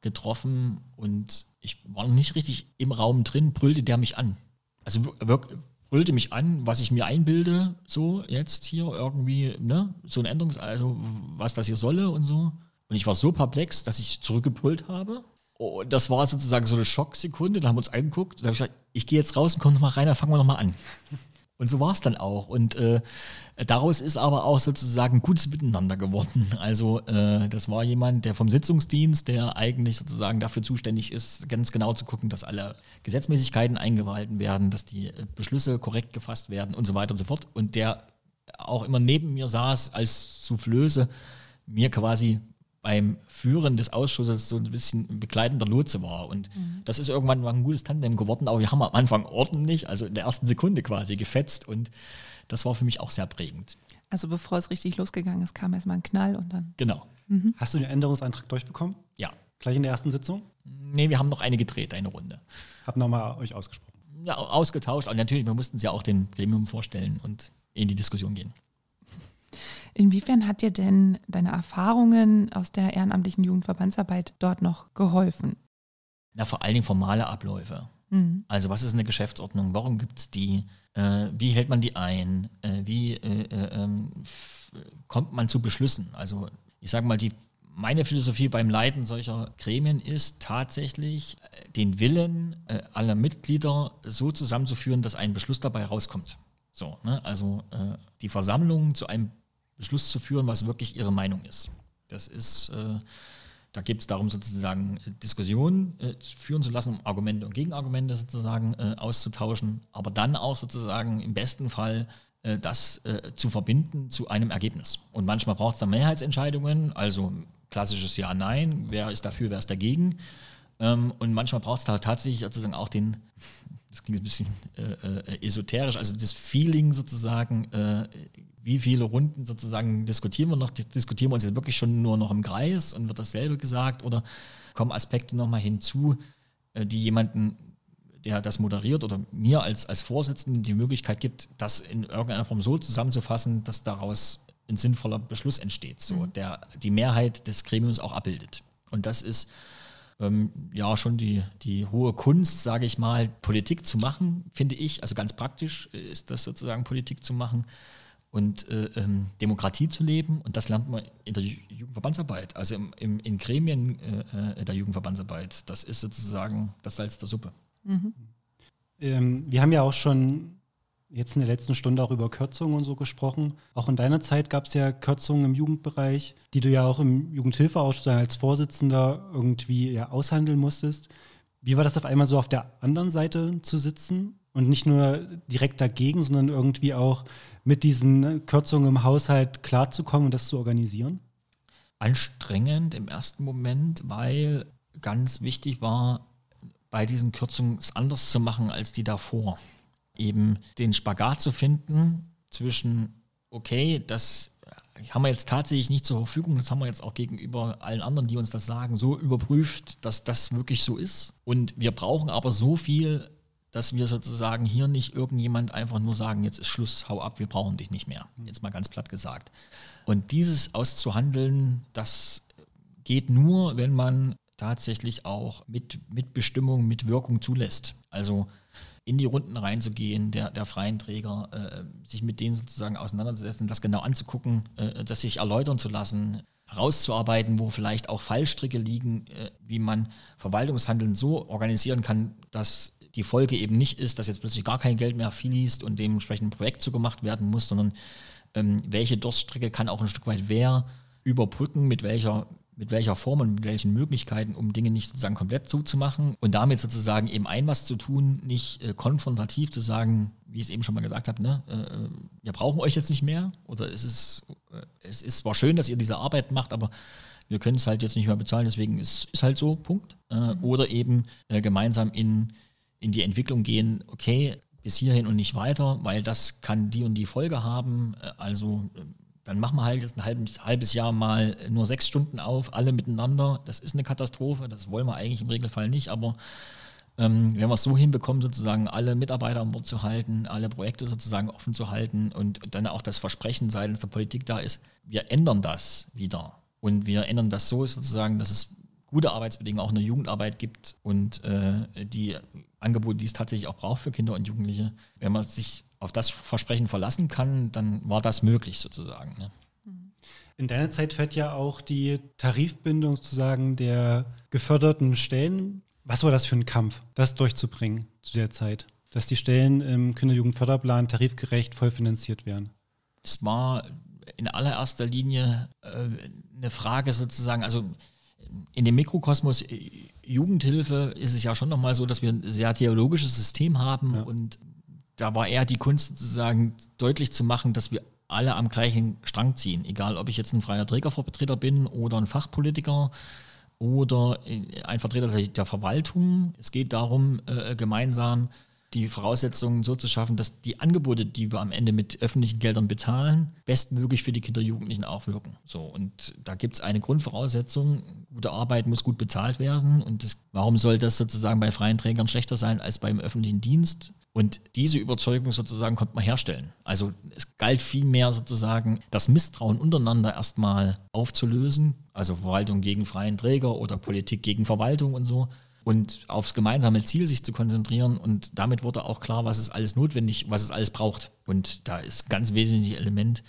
getroffen und ich war noch nicht richtig im Raum drin, brüllte der mich an. Also wirklich brüllte mich an, was ich mir einbilde, so jetzt hier irgendwie, ne, so ein Änderungs-, also was das hier solle und so. Und ich war so perplex, dass ich zurückgebrüllt habe. Und das war sozusagen so eine Schocksekunde, da haben wir uns angeguckt, da habe ich gesagt, ich gehe jetzt raus und komm nochmal rein, dann fangen wir nochmal an. Und so war es dann auch. Und äh, daraus ist aber auch sozusagen gutes Miteinander geworden. Also äh, das war jemand, der vom Sitzungsdienst, der eigentlich sozusagen dafür zuständig ist, ganz genau zu gucken, dass alle Gesetzmäßigkeiten eingehalten werden, dass die äh, Beschlüsse korrekt gefasst werden und so weiter und so fort. Und der auch immer neben mir saß als Soufflöse, mir quasi beim Führen des Ausschusses so ein bisschen begleitender Lotse war. Und mhm. das ist irgendwann mal ein gutes Tandem geworden, aber wir haben am Anfang ordentlich, also in der ersten Sekunde quasi gefetzt und das war für mich auch sehr prägend. Also bevor es richtig losgegangen ist, kam erstmal ein Knall und dann. Genau. Mhm. Hast du den Änderungsantrag durchbekommen? Ja. Gleich in der ersten Sitzung? Nee, wir haben noch eine gedreht, eine Runde. Habt nochmal euch ausgesprochen? Ja, ausgetauscht. Und natürlich, wir mussten es ja auch den Gremium vorstellen und in die Diskussion gehen. Inwiefern hat dir denn deine Erfahrungen aus der ehrenamtlichen Jugendverbandsarbeit dort noch geholfen? Na, vor allen Dingen formale Abläufe. Mhm. Also was ist eine Geschäftsordnung? Warum gibt es die? Äh, wie hält man die ein? Äh, wie äh, äh ähm, kommt man zu Beschlüssen? Also ich sage mal, die, meine Philosophie beim Leiten solcher Gremien ist tatsächlich, äh, den Willen äh, aller Mitglieder so zusammenzuführen, dass ein Beschluss dabei rauskommt. So, ne? Also die Versammlung zu einem Beschluss zu führen, was wirklich ihre Meinung ist. Das ist, äh, da geht es darum, sozusagen äh, Diskussionen äh, führen zu lassen, um Argumente und Gegenargumente sozusagen äh, auszutauschen, aber dann auch sozusagen im besten Fall äh, das äh, zu verbinden zu einem Ergebnis. Und manchmal braucht es dann Mehrheitsentscheidungen, also klassisches Ja, Nein, wer ist dafür, wer ist dagegen. Ähm, und manchmal braucht es da tatsächlich sozusagen auch den, das klingt ein bisschen esoterisch, also das Feeling sozusagen, wie viele Runden sozusagen diskutieren wir noch? Diskutieren wir uns jetzt wirklich schon nur noch im Kreis und wird dasselbe gesagt oder kommen Aspekte nochmal hinzu, äh, die jemanden, der das moderiert oder mir als, als Vorsitzenden die Möglichkeit gibt, das in irgendeiner Form so zusammenzufassen, dass daraus ein sinnvoller Beschluss entsteht, so mhm. der die Mehrheit des Gremiums auch abbildet. Und das ist ähm, ja schon die, die hohe Kunst, sage ich mal, Politik zu machen, finde ich. Also ganz praktisch ist das sozusagen Politik zu machen und äh, ähm, Demokratie zu leben. Und das lernt man in der Jugendverbandsarbeit, also im, im, in Gremien äh, äh, der Jugendverbandsarbeit. Das ist sozusagen das Salz der Suppe. Mhm. Ähm, wir haben ja auch schon jetzt in der letzten Stunde auch über Kürzungen und so gesprochen. Auch in deiner Zeit gab es ja Kürzungen im Jugendbereich, die du ja auch im Jugendhilfeausschuss als Vorsitzender irgendwie ja aushandeln musstest. Wie war das auf einmal so auf der anderen Seite zu sitzen und nicht nur direkt dagegen, sondern irgendwie auch mit diesen Kürzungen im Haushalt klarzukommen und das zu organisieren? Anstrengend im ersten Moment, weil ganz wichtig war, bei diesen Kürzungen es anders zu machen als die davor. Eben den Spagat zu finden zwischen, okay, das haben wir jetzt tatsächlich nicht zur Verfügung. Das haben wir jetzt auch gegenüber allen anderen, die uns das sagen, so überprüft, dass das wirklich so ist. Und wir brauchen aber so viel, dass wir sozusagen hier nicht irgendjemand einfach nur sagen, jetzt ist Schluss, hau ab, wir brauchen dich nicht mehr. Jetzt mal ganz platt gesagt. Und dieses auszuhandeln, das geht nur, wenn man tatsächlich auch mit, mit Bestimmung, mit Wirkung zulässt. Also in die Runden reinzugehen, der, der freien Träger, äh, sich mit denen sozusagen auseinanderzusetzen, das genau anzugucken, äh, das sich erläutern zu lassen, herauszuarbeiten, wo vielleicht auch Fallstricke liegen, äh, wie man Verwaltungshandeln so organisieren kann, dass die Folge eben nicht ist, dass jetzt plötzlich gar kein Geld mehr fließt und dementsprechend ein Projekt zugemacht werden muss, sondern ähm, welche Durststrecke kann auch ein Stück weit wer überbrücken, mit welcher mit welcher Form und mit welchen Möglichkeiten, um Dinge nicht sozusagen komplett zuzumachen und damit sozusagen eben ein was zu tun, nicht äh, konfrontativ zu sagen, wie ich es eben schon mal gesagt habe, ne, äh, wir brauchen euch jetzt nicht mehr oder es ist, äh, es ist zwar schön, dass ihr diese Arbeit macht, aber wir können es halt jetzt nicht mehr bezahlen, deswegen ist es halt so, Punkt. Äh, mhm. Oder eben äh, gemeinsam in, in die Entwicklung gehen, okay, bis hierhin und nicht weiter, weil das kann die und die Folge haben, äh, also dann machen wir halt jetzt ein halbes, halbes Jahr mal nur sechs Stunden auf, alle miteinander. Das ist eine Katastrophe, das wollen wir eigentlich im Regelfall nicht, aber ähm, wenn wir es so hinbekommen, sozusagen alle Mitarbeiter an Bord zu halten, alle Projekte sozusagen offen zu halten und dann auch das Versprechen seitens der Politik da ist, wir ändern das wieder. Und wir ändern das so sozusagen, dass es gute Arbeitsbedingungen auch in der Jugendarbeit gibt und äh, die Angebote, die es tatsächlich auch braucht für Kinder und Jugendliche. Wenn man sich auf das Versprechen verlassen kann, dann war das möglich sozusagen. Ne? In deiner Zeit fällt ja auch die Tarifbindung sozusagen der geförderten Stellen. Was war das für ein Kampf, das durchzubringen zu der Zeit? Dass die Stellen im Kinderjugendförderplan tarifgerecht vollfinanziert werden? Es war in allererster Linie äh, eine Frage sozusagen, also in dem Mikrokosmos Jugendhilfe ist es ja schon nochmal so, dass wir ein sehr theologisches System haben ja. und da war eher die Kunst sozusagen deutlich zu machen, dass wir alle am gleichen Strang ziehen. Egal, ob ich jetzt ein freier Trägervertreter bin oder ein Fachpolitiker oder ein Vertreter der Verwaltung. Es geht darum, äh, gemeinsam die Voraussetzungen so zu schaffen, dass die Angebote, die wir am Ende mit öffentlichen Geldern bezahlen, bestmöglich für die Kinder und Jugendlichen auch wirken. So, und da gibt es eine Grundvoraussetzung, gute Arbeit muss gut bezahlt werden. Und das, warum soll das sozusagen bei freien Trägern schlechter sein als beim öffentlichen Dienst? Und diese Überzeugung sozusagen konnte man herstellen. Also es galt vielmehr sozusagen, das Misstrauen untereinander erstmal aufzulösen, also Verwaltung gegen freien Träger oder Politik gegen Verwaltung und so, und aufs gemeinsame Ziel sich zu konzentrieren. Und damit wurde auch klar, was ist alles notwendig, was es alles braucht. Und da ist ganz wesentliches Element,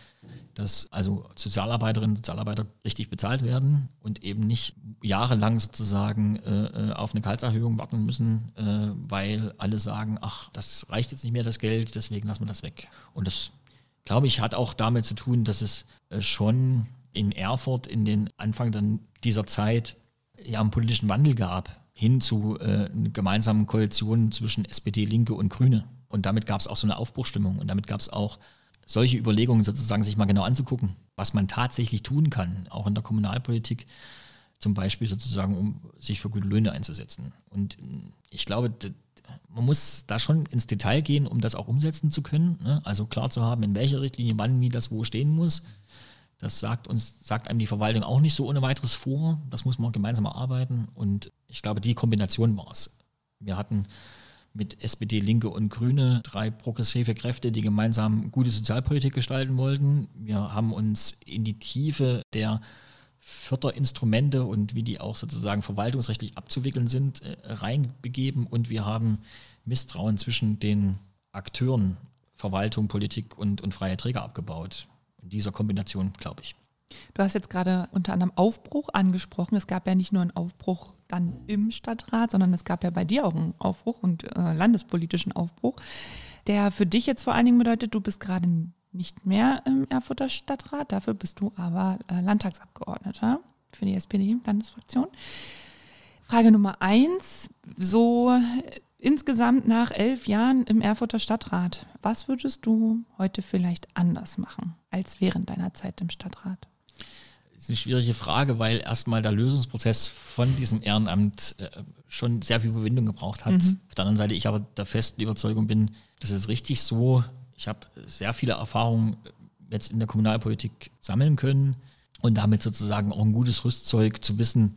dass also Sozialarbeiterinnen und Sozialarbeiter richtig bezahlt werden und eben nicht jahrelang sozusagen äh, äh, auf eine Gehaltserhöhung warten müssen, äh, weil alle sagen, ach, das reicht jetzt nicht mehr das Geld, deswegen lassen wir das weg. Und das, glaube ich, hat auch damit zu tun, dass es äh, schon in Erfurt in den Anfang dann dieser Zeit ja einen politischen Wandel gab hin zu äh, einer gemeinsamen Koalition zwischen SPD, Linke und Grüne. Und damit gab es auch so eine Aufbruchstimmung und damit gab es auch solche Überlegungen sozusagen, sich mal genau anzugucken, was man tatsächlich tun kann, auch in der Kommunalpolitik, zum Beispiel sozusagen, um sich für gute Löhne einzusetzen. Und ich glaube, man muss da schon ins Detail gehen, um das auch umsetzen zu können. Ne? Also klar zu haben, in welcher Richtlinie, wann, wie das wo stehen muss. Das sagt uns, sagt einem die Verwaltung auch nicht so ohne weiteres vor. Das muss man gemeinsam erarbeiten. Und ich glaube, die Kombination war es. Wir hatten mit SPD, Linke und Grüne drei progressive Kräfte, die gemeinsam gute Sozialpolitik gestalten wollten. Wir haben uns in die Tiefe der Förderinstrumente und wie die auch sozusagen verwaltungsrechtlich abzuwickeln sind, äh, reinbegeben und wir haben Misstrauen zwischen den Akteuren, Verwaltung, Politik und, und freie Träger abgebaut in dieser Kombination, glaube ich. Du hast jetzt gerade unter anderem Aufbruch angesprochen. Es gab ja nicht nur einen Aufbruch dann im Stadtrat, sondern es gab ja bei dir auch einen Aufbruch und äh, landespolitischen Aufbruch, der für dich jetzt vor allen Dingen bedeutet, du bist gerade nicht mehr im Erfurter Stadtrat, dafür bist du aber äh, Landtagsabgeordneter für die SPD-Landesfraktion. Frage Nummer eins, so insgesamt nach elf Jahren im Erfurter Stadtrat, was würdest du heute vielleicht anders machen als während deiner Zeit im Stadtrat? Das ist eine schwierige Frage, weil erstmal der Lösungsprozess von diesem Ehrenamt äh, schon sehr viel Überwindung gebraucht hat. Mhm. Auf der anderen Seite, ich aber der festen Überzeugung bin, das ist richtig so. Ich habe sehr viele Erfahrungen jetzt in der Kommunalpolitik sammeln können und damit sozusagen auch ein gutes Rüstzeug zu wissen,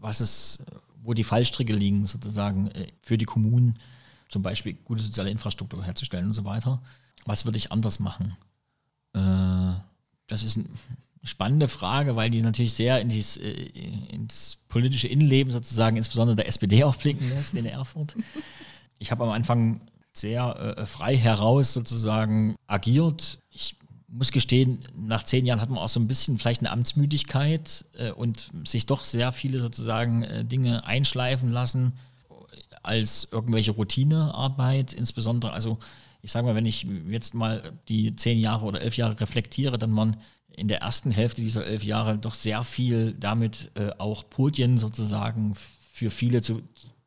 was es, wo die Fallstricke liegen, sozusagen äh, für die Kommunen, zum Beispiel gute soziale Infrastruktur herzustellen und so weiter. Was würde ich anders machen? Äh, das ist eine spannende Frage, weil die natürlich sehr in dieses, äh, ins politische Innenleben sozusagen, insbesondere der SPD auch blicken lässt in Erfurt. Ich habe am Anfang sehr äh, frei heraus sozusagen agiert. Ich muss gestehen, nach zehn Jahren hat man auch so ein bisschen vielleicht eine Amtsmüdigkeit äh, und sich doch sehr viele sozusagen äh, Dinge einschleifen lassen als irgendwelche Routinearbeit, insbesondere, also ich sage mal, wenn ich jetzt mal die zehn Jahre oder elf Jahre reflektiere, dann man in der ersten Hälfte dieser elf Jahre doch sehr viel damit äh, auch Podien sozusagen für viele zu,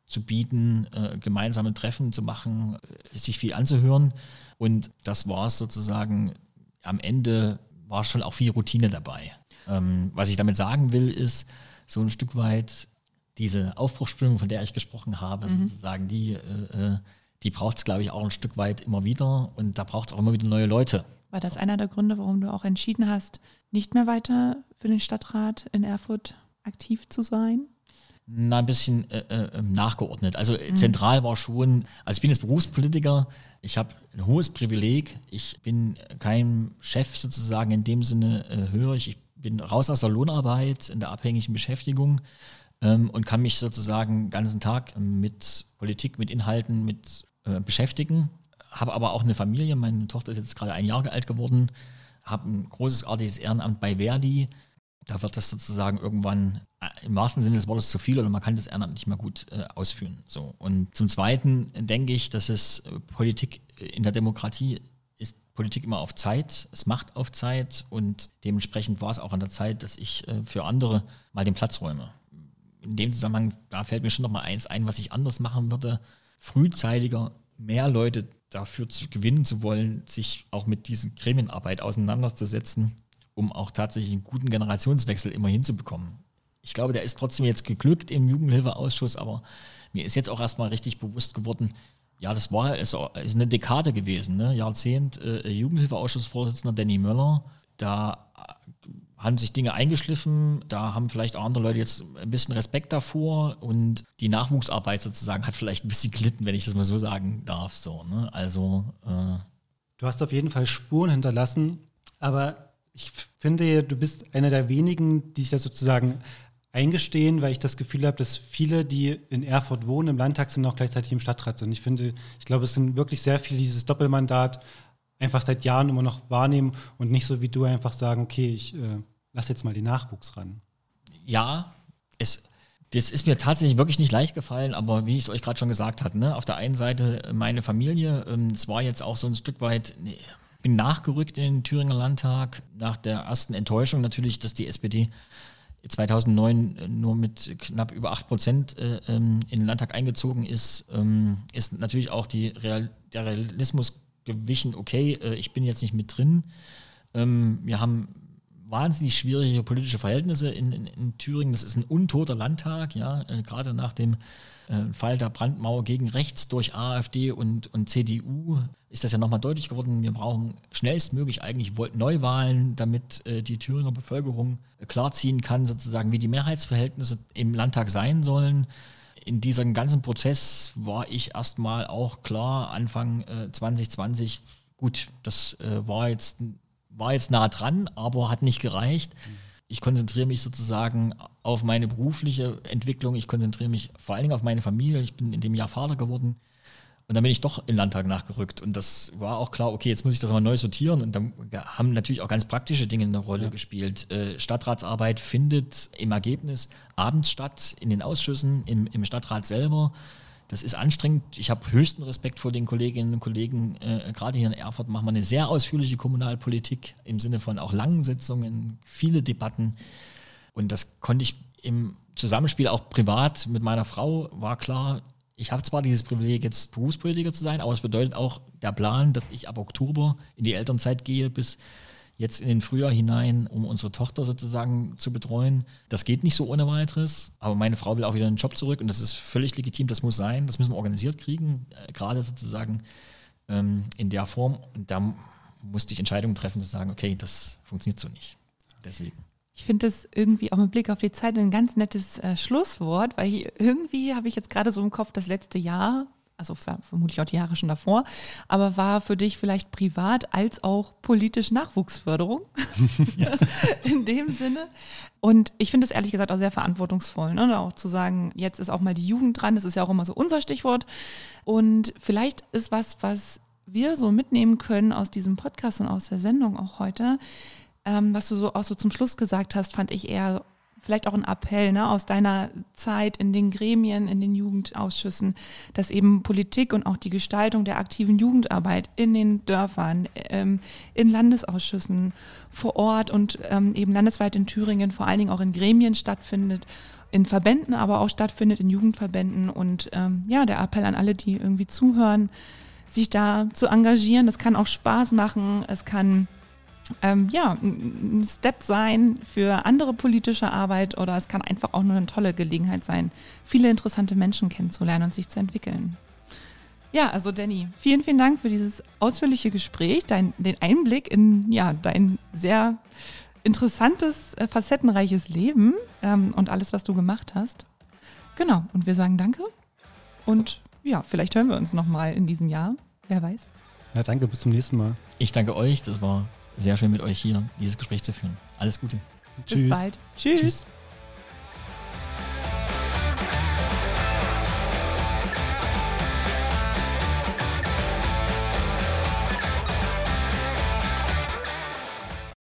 zu bieten, äh, gemeinsame Treffen zu machen, äh, sich viel anzuhören. Und das war es sozusagen am Ende war schon auch viel Routine dabei. Ähm, was ich damit sagen will, ist so ein Stück weit diese Aufbruchsstimmung, von der ich gesprochen habe, mhm. sozusagen, die, äh, äh die braucht es, glaube ich, auch ein Stück weit immer wieder und da braucht es auch immer wieder neue Leute. War das einer der Gründe, warum du auch entschieden hast, nicht mehr weiter für den Stadtrat in Erfurt aktiv zu sein? Na, ein bisschen äh, äh, nachgeordnet. Also mhm. zentral war schon, also ich bin jetzt Berufspolitiker, ich habe ein hohes Privileg, ich bin kein Chef sozusagen in dem Sinne äh, höre ich, ich bin raus aus der Lohnarbeit, in der abhängigen Beschäftigung ähm, und kann mich sozusagen den ganzen Tag mit Politik, mit Inhalten, mit äh, beschäftigen. Habe aber auch eine Familie, meine Tochter ist jetzt gerade ein Jahr alt geworden, habe ein großes artiges Ehrenamt bei Verdi, da wird das sozusagen irgendwann äh, im wahrsten Sinne des Wortes zu viel oder man kann das Ehrenamt nicht mehr gut äh, ausführen. So. Und zum Zweiten denke ich, dass es äh, Politik äh, in der Demokratie ist Politik immer auf Zeit, es macht auf Zeit und dementsprechend war es auch an der Zeit, dass ich äh, für andere mal den Platz räume. In dem Zusammenhang, da fällt mir schon noch mal eins ein, was ich anders machen würde, frühzeitiger mehr Leute dafür zu gewinnen zu wollen, sich auch mit diesen Gremienarbeit auseinanderzusetzen um auch tatsächlich einen guten Generationswechsel immer hinzubekommen. Ich glaube, der ist trotzdem jetzt geglückt im Jugendhilfeausschuss, aber mir ist jetzt auch erstmal richtig bewusst geworden, ja, das war ist, ist eine Dekade gewesen, ne? Jahrzehnt äh, Jugendhilfeausschussvorsitzender Danny Möller. Da haben sich Dinge eingeschliffen, da haben vielleicht andere Leute jetzt ein bisschen Respekt davor und die Nachwuchsarbeit sozusagen hat vielleicht ein bisschen glitten, wenn ich das mal so sagen darf. So, ne? Also äh du hast auf jeden Fall Spuren hinterlassen, aber ich finde, du bist einer der wenigen, die sich ja sozusagen eingestehen, weil ich das Gefühl habe, dass viele, die in Erfurt wohnen, im Landtag sind, auch gleichzeitig im Stadtrat sind. Ich finde, ich glaube, es sind wirklich sehr viele, die dieses Doppelmandat einfach seit Jahren immer noch wahrnehmen und nicht so wie du einfach sagen, okay, ich äh, lass jetzt mal den Nachwuchs ran. Ja, es, das ist mir tatsächlich wirklich nicht leicht gefallen, aber wie ich es euch gerade schon gesagt hatte, ne, auf der einen Seite meine Familie, ähm, es war jetzt auch so ein Stück weit, nee, bin nachgerückt in den Thüringer Landtag nach der ersten Enttäuschung natürlich, dass die SPD 2009 nur mit knapp über 8 Prozent äh, ähm, in den Landtag eingezogen ist, ähm, ist natürlich auch die Real, der Realismus gewichen, okay, äh, ich bin jetzt nicht mit drin. Ähm, wir haben wahnsinnig schwierige politische Verhältnisse in, in, in Thüringen. Das ist ein untoter Landtag, ja, äh, gerade nach dem äh, Fall der Brandmauer gegen rechts durch AfD und, und CDU ist das ja nochmal deutlich geworden. Wir brauchen schnellstmöglich eigentlich Neuwahlen, damit äh, die Thüringer Bevölkerung klarziehen kann, sozusagen, wie die Mehrheitsverhältnisse im Landtag sein sollen. In diesem ganzen Prozess war ich erstmal auch klar, Anfang äh, 2020, gut, das äh, war, jetzt, war jetzt nah dran, aber hat nicht gereicht. Ich konzentriere mich sozusagen auf meine berufliche Entwicklung, ich konzentriere mich vor allen Dingen auf meine Familie. Ich bin in dem Jahr Vater geworden. Und dann bin ich doch in den Landtag nachgerückt. Und das war auch klar, okay, jetzt muss ich das mal neu sortieren. Und dann haben natürlich auch ganz praktische Dinge eine Rolle ja. gespielt. Äh, Stadtratsarbeit findet im Ergebnis abends statt, in den Ausschüssen, im, im Stadtrat selber. Das ist anstrengend. Ich habe höchsten Respekt vor den Kolleginnen und Kollegen. Äh, gerade hier in Erfurt machen wir eine sehr ausführliche Kommunalpolitik im Sinne von auch langen Sitzungen, viele Debatten. Und das konnte ich im Zusammenspiel auch privat mit meiner Frau, war klar, ich habe zwar dieses Privileg, jetzt Berufspolitiker zu sein, aber es bedeutet auch der Plan, dass ich ab Oktober in die Elternzeit gehe bis jetzt in den Frühjahr hinein, um unsere Tochter sozusagen zu betreuen. Das geht nicht so ohne weiteres, aber meine Frau will auch wieder in den Job zurück und das ist völlig legitim, das muss sein, das müssen wir organisiert kriegen, äh, gerade sozusagen ähm, in der Form. Und da musste ich Entscheidungen treffen, zu sagen, okay, das funktioniert so nicht. Deswegen. Ich finde das irgendwie auch mit Blick auf die Zeit ein ganz nettes äh, Schlusswort, weil ich, irgendwie habe ich jetzt gerade so im Kopf das letzte Jahr, also vermutlich auch die Jahre schon davor, aber war für dich vielleicht privat als auch politisch Nachwuchsförderung in dem Sinne. Und ich finde es ehrlich gesagt auch sehr verantwortungsvoll, ne? auch zu sagen, jetzt ist auch mal die Jugend dran, das ist ja auch immer so unser Stichwort. Und vielleicht ist was, was wir so mitnehmen können aus diesem Podcast und aus der Sendung auch heute, ähm, was du so auch so zum Schluss gesagt hast, fand ich eher vielleicht auch ein Appell ne, aus deiner Zeit in den Gremien, in den Jugendausschüssen, dass eben Politik und auch die Gestaltung der aktiven Jugendarbeit in den Dörfern, ähm, in Landesausschüssen vor Ort und ähm, eben landesweit in Thüringen, vor allen Dingen auch in Gremien stattfindet, in Verbänden aber auch stattfindet, in Jugendverbänden. Und ähm, ja, der Appell an alle, die irgendwie zuhören, sich da zu engagieren. Das kann auch Spaß machen. Es kann ähm, ja, ein Step sein für andere politische Arbeit oder es kann einfach auch nur eine tolle Gelegenheit sein, viele interessante Menschen kennenzulernen und sich zu entwickeln. Ja, also Danny, vielen, vielen Dank für dieses ausführliche Gespräch, dein, den Einblick in ja, dein sehr interessantes, äh, facettenreiches Leben ähm, und alles, was du gemacht hast. Genau, und wir sagen danke und ja, vielleicht hören wir uns nochmal in diesem Jahr, wer weiß. Ja, danke, bis zum nächsten Mal. Ich danke euch, das war sehr schön mit euch hier dieses Gespräch zu führen. Alles Gute. Bis Tschüss. bald. Tschüss. Tschüss.